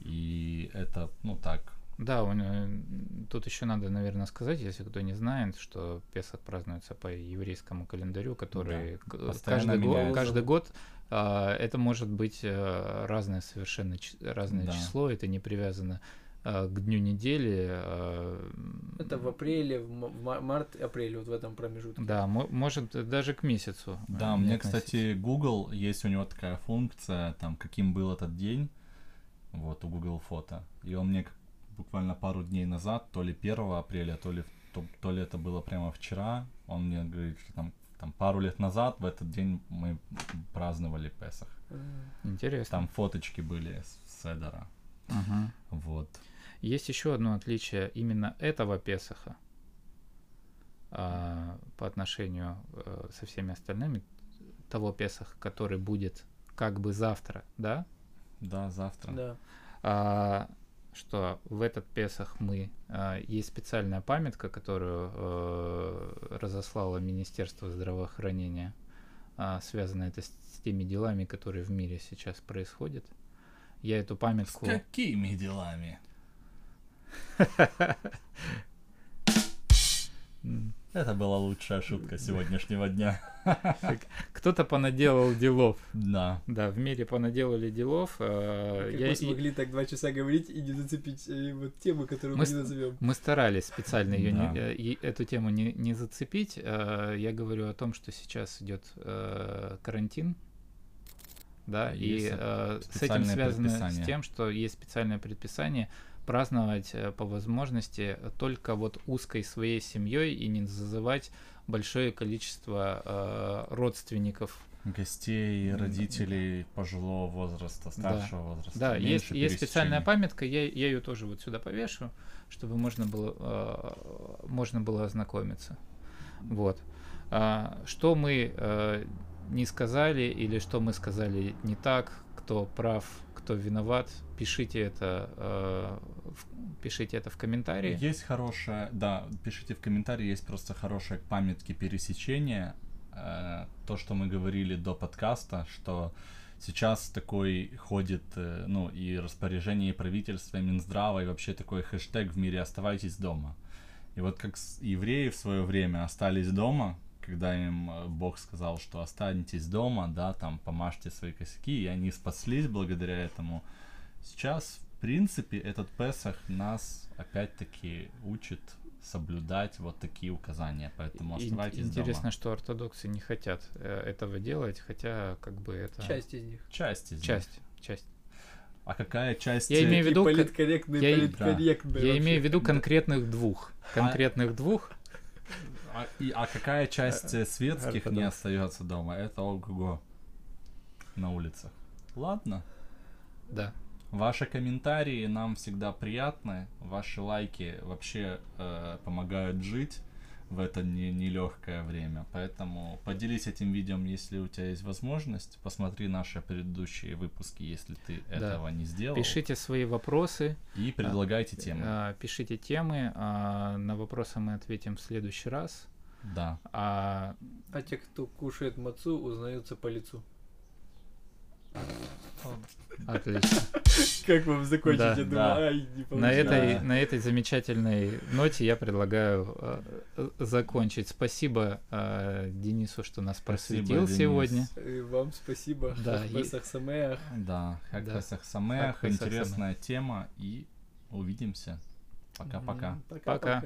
И это, ну так, Да, у него- тут еще надо, наверное, сказать, если кто не знает, что Песах празднуется по еврейскому календарю, который Постоянно каждый, год, каждый год а, это может быть а, разное совершенно ч- разное Да. число, это не привязано к дню недели. а, Это в апреле, в ма- в ма- март-апрель, вот в этом промежутке. Да, мо- может даже к месяцу. Да, а, мне, не относиться. кстати, Google, есть у него такая функция, там, каким был этот день, вот, у Google фото. И он мне буквально пару дней назад, то ли 1 апреля, то ли, в- то, то ли это было прямо вчера, он мне говорит, что там, там пару лет назад в этот день мы праздновали Песах. Интересно. Там фоточки были с Седора. Ага. Вот. Есть еще одно отличие именно этого Песаха а, по отношению э, со всеми остальными того Песаха, который будет как бы завтра, да? Да, завтра. Да. А, что в этот Песах мы а, есть специальная памятка, которую э, разослало Министерство здравоохранения, а, связано это с, с теми делами, которые в мире сейчас происходят. Я эту С памятку. какими делами? Это была лучшая шутка сегодняшнего дня. Кто-то понаделал делов. Да. Да, в мире понаделали делов. э, Как я- мы и- смогли так два часа говорить и не зацепить э, вот тему, которую Мы не назовем. Мы старались специально ее Да. не, э, эту тему не, не зацепить. Я говорю о том, что сейчас идет карантин. Да, и э, с этим связано с тем, что есть специальное предписание праздновать э, по возможности только вот узкой своей семьей и не зазывать большое количество э, родственников. Гостей, родителей пожилого возраста, старшего возраста. Да, есть, есть специальная памятка, я, я ее тоже вот сюда повешу, чтобы можно было, э, можно было ознакомиться. Вот. А, что мы э, не сказали или что мы сказали не так, кто прав, кто виноват, пишите это, э, пишите это в комментарии. Есть хорошая, да, пишите в комментарии, есть просто хорошая к памятке пересечения. Э, то, что мы говорили до подкаста, что сейчас такой ходит, э, ну, и распоряжение и правительства, и Минздрава, и вообще такой хэштег в мире «Оставайтесь дома». И вот как евреи в свое время остались дома, когда им э, Бог сказал, что останетесь дома, да, там помажьте свои косяки, и они спаслись благодаря этому. Сейчас, принципе, этот Песах нас опять-таки учит соблюдать вот такие указания, поэтому оставайтесь Интересно, дома. что ортодоксы не хотят э, этого делать, хотя как бы это Часть из них. Часть из них. часть, часть. А какая часть? Я э, имею в виду, политкорректные, я политкорректные Я вообще. имею в виду конкретных двух, конкретных двух. А, и- а какая часть э, светских не остается дома? Это ого-го на улицах. Ладно. Да. Ваши комментарии нам всегда приятны. Ваши лайки вообще э, помогают жить в это не- нелегкое время. Поэтому поделись этим видео, если у тебя есть возможность. Посмотри наши предыдущие выпуски, если ты Да. этого не сделал. Пишите свои вопросы, И предлагайте темы. а, пишите темы, а, на вопросы мы ответим в следующий раз. Да. А А те, кто кушает мацу, узнаются по лицу. Отлично. Как вам закончить? Да. Я думаю, Да. ай, не На этой, на этой замечательной ноте я предлагаю э, закончить. Спасибо э, Денису, что нас Спасибо, просветил Денис. сегодня. И вам спасибо. Да, В и- Песах Самеах. Да. Как Да. Интересная тема. И увидимся. Пока-пока. Пока-пока.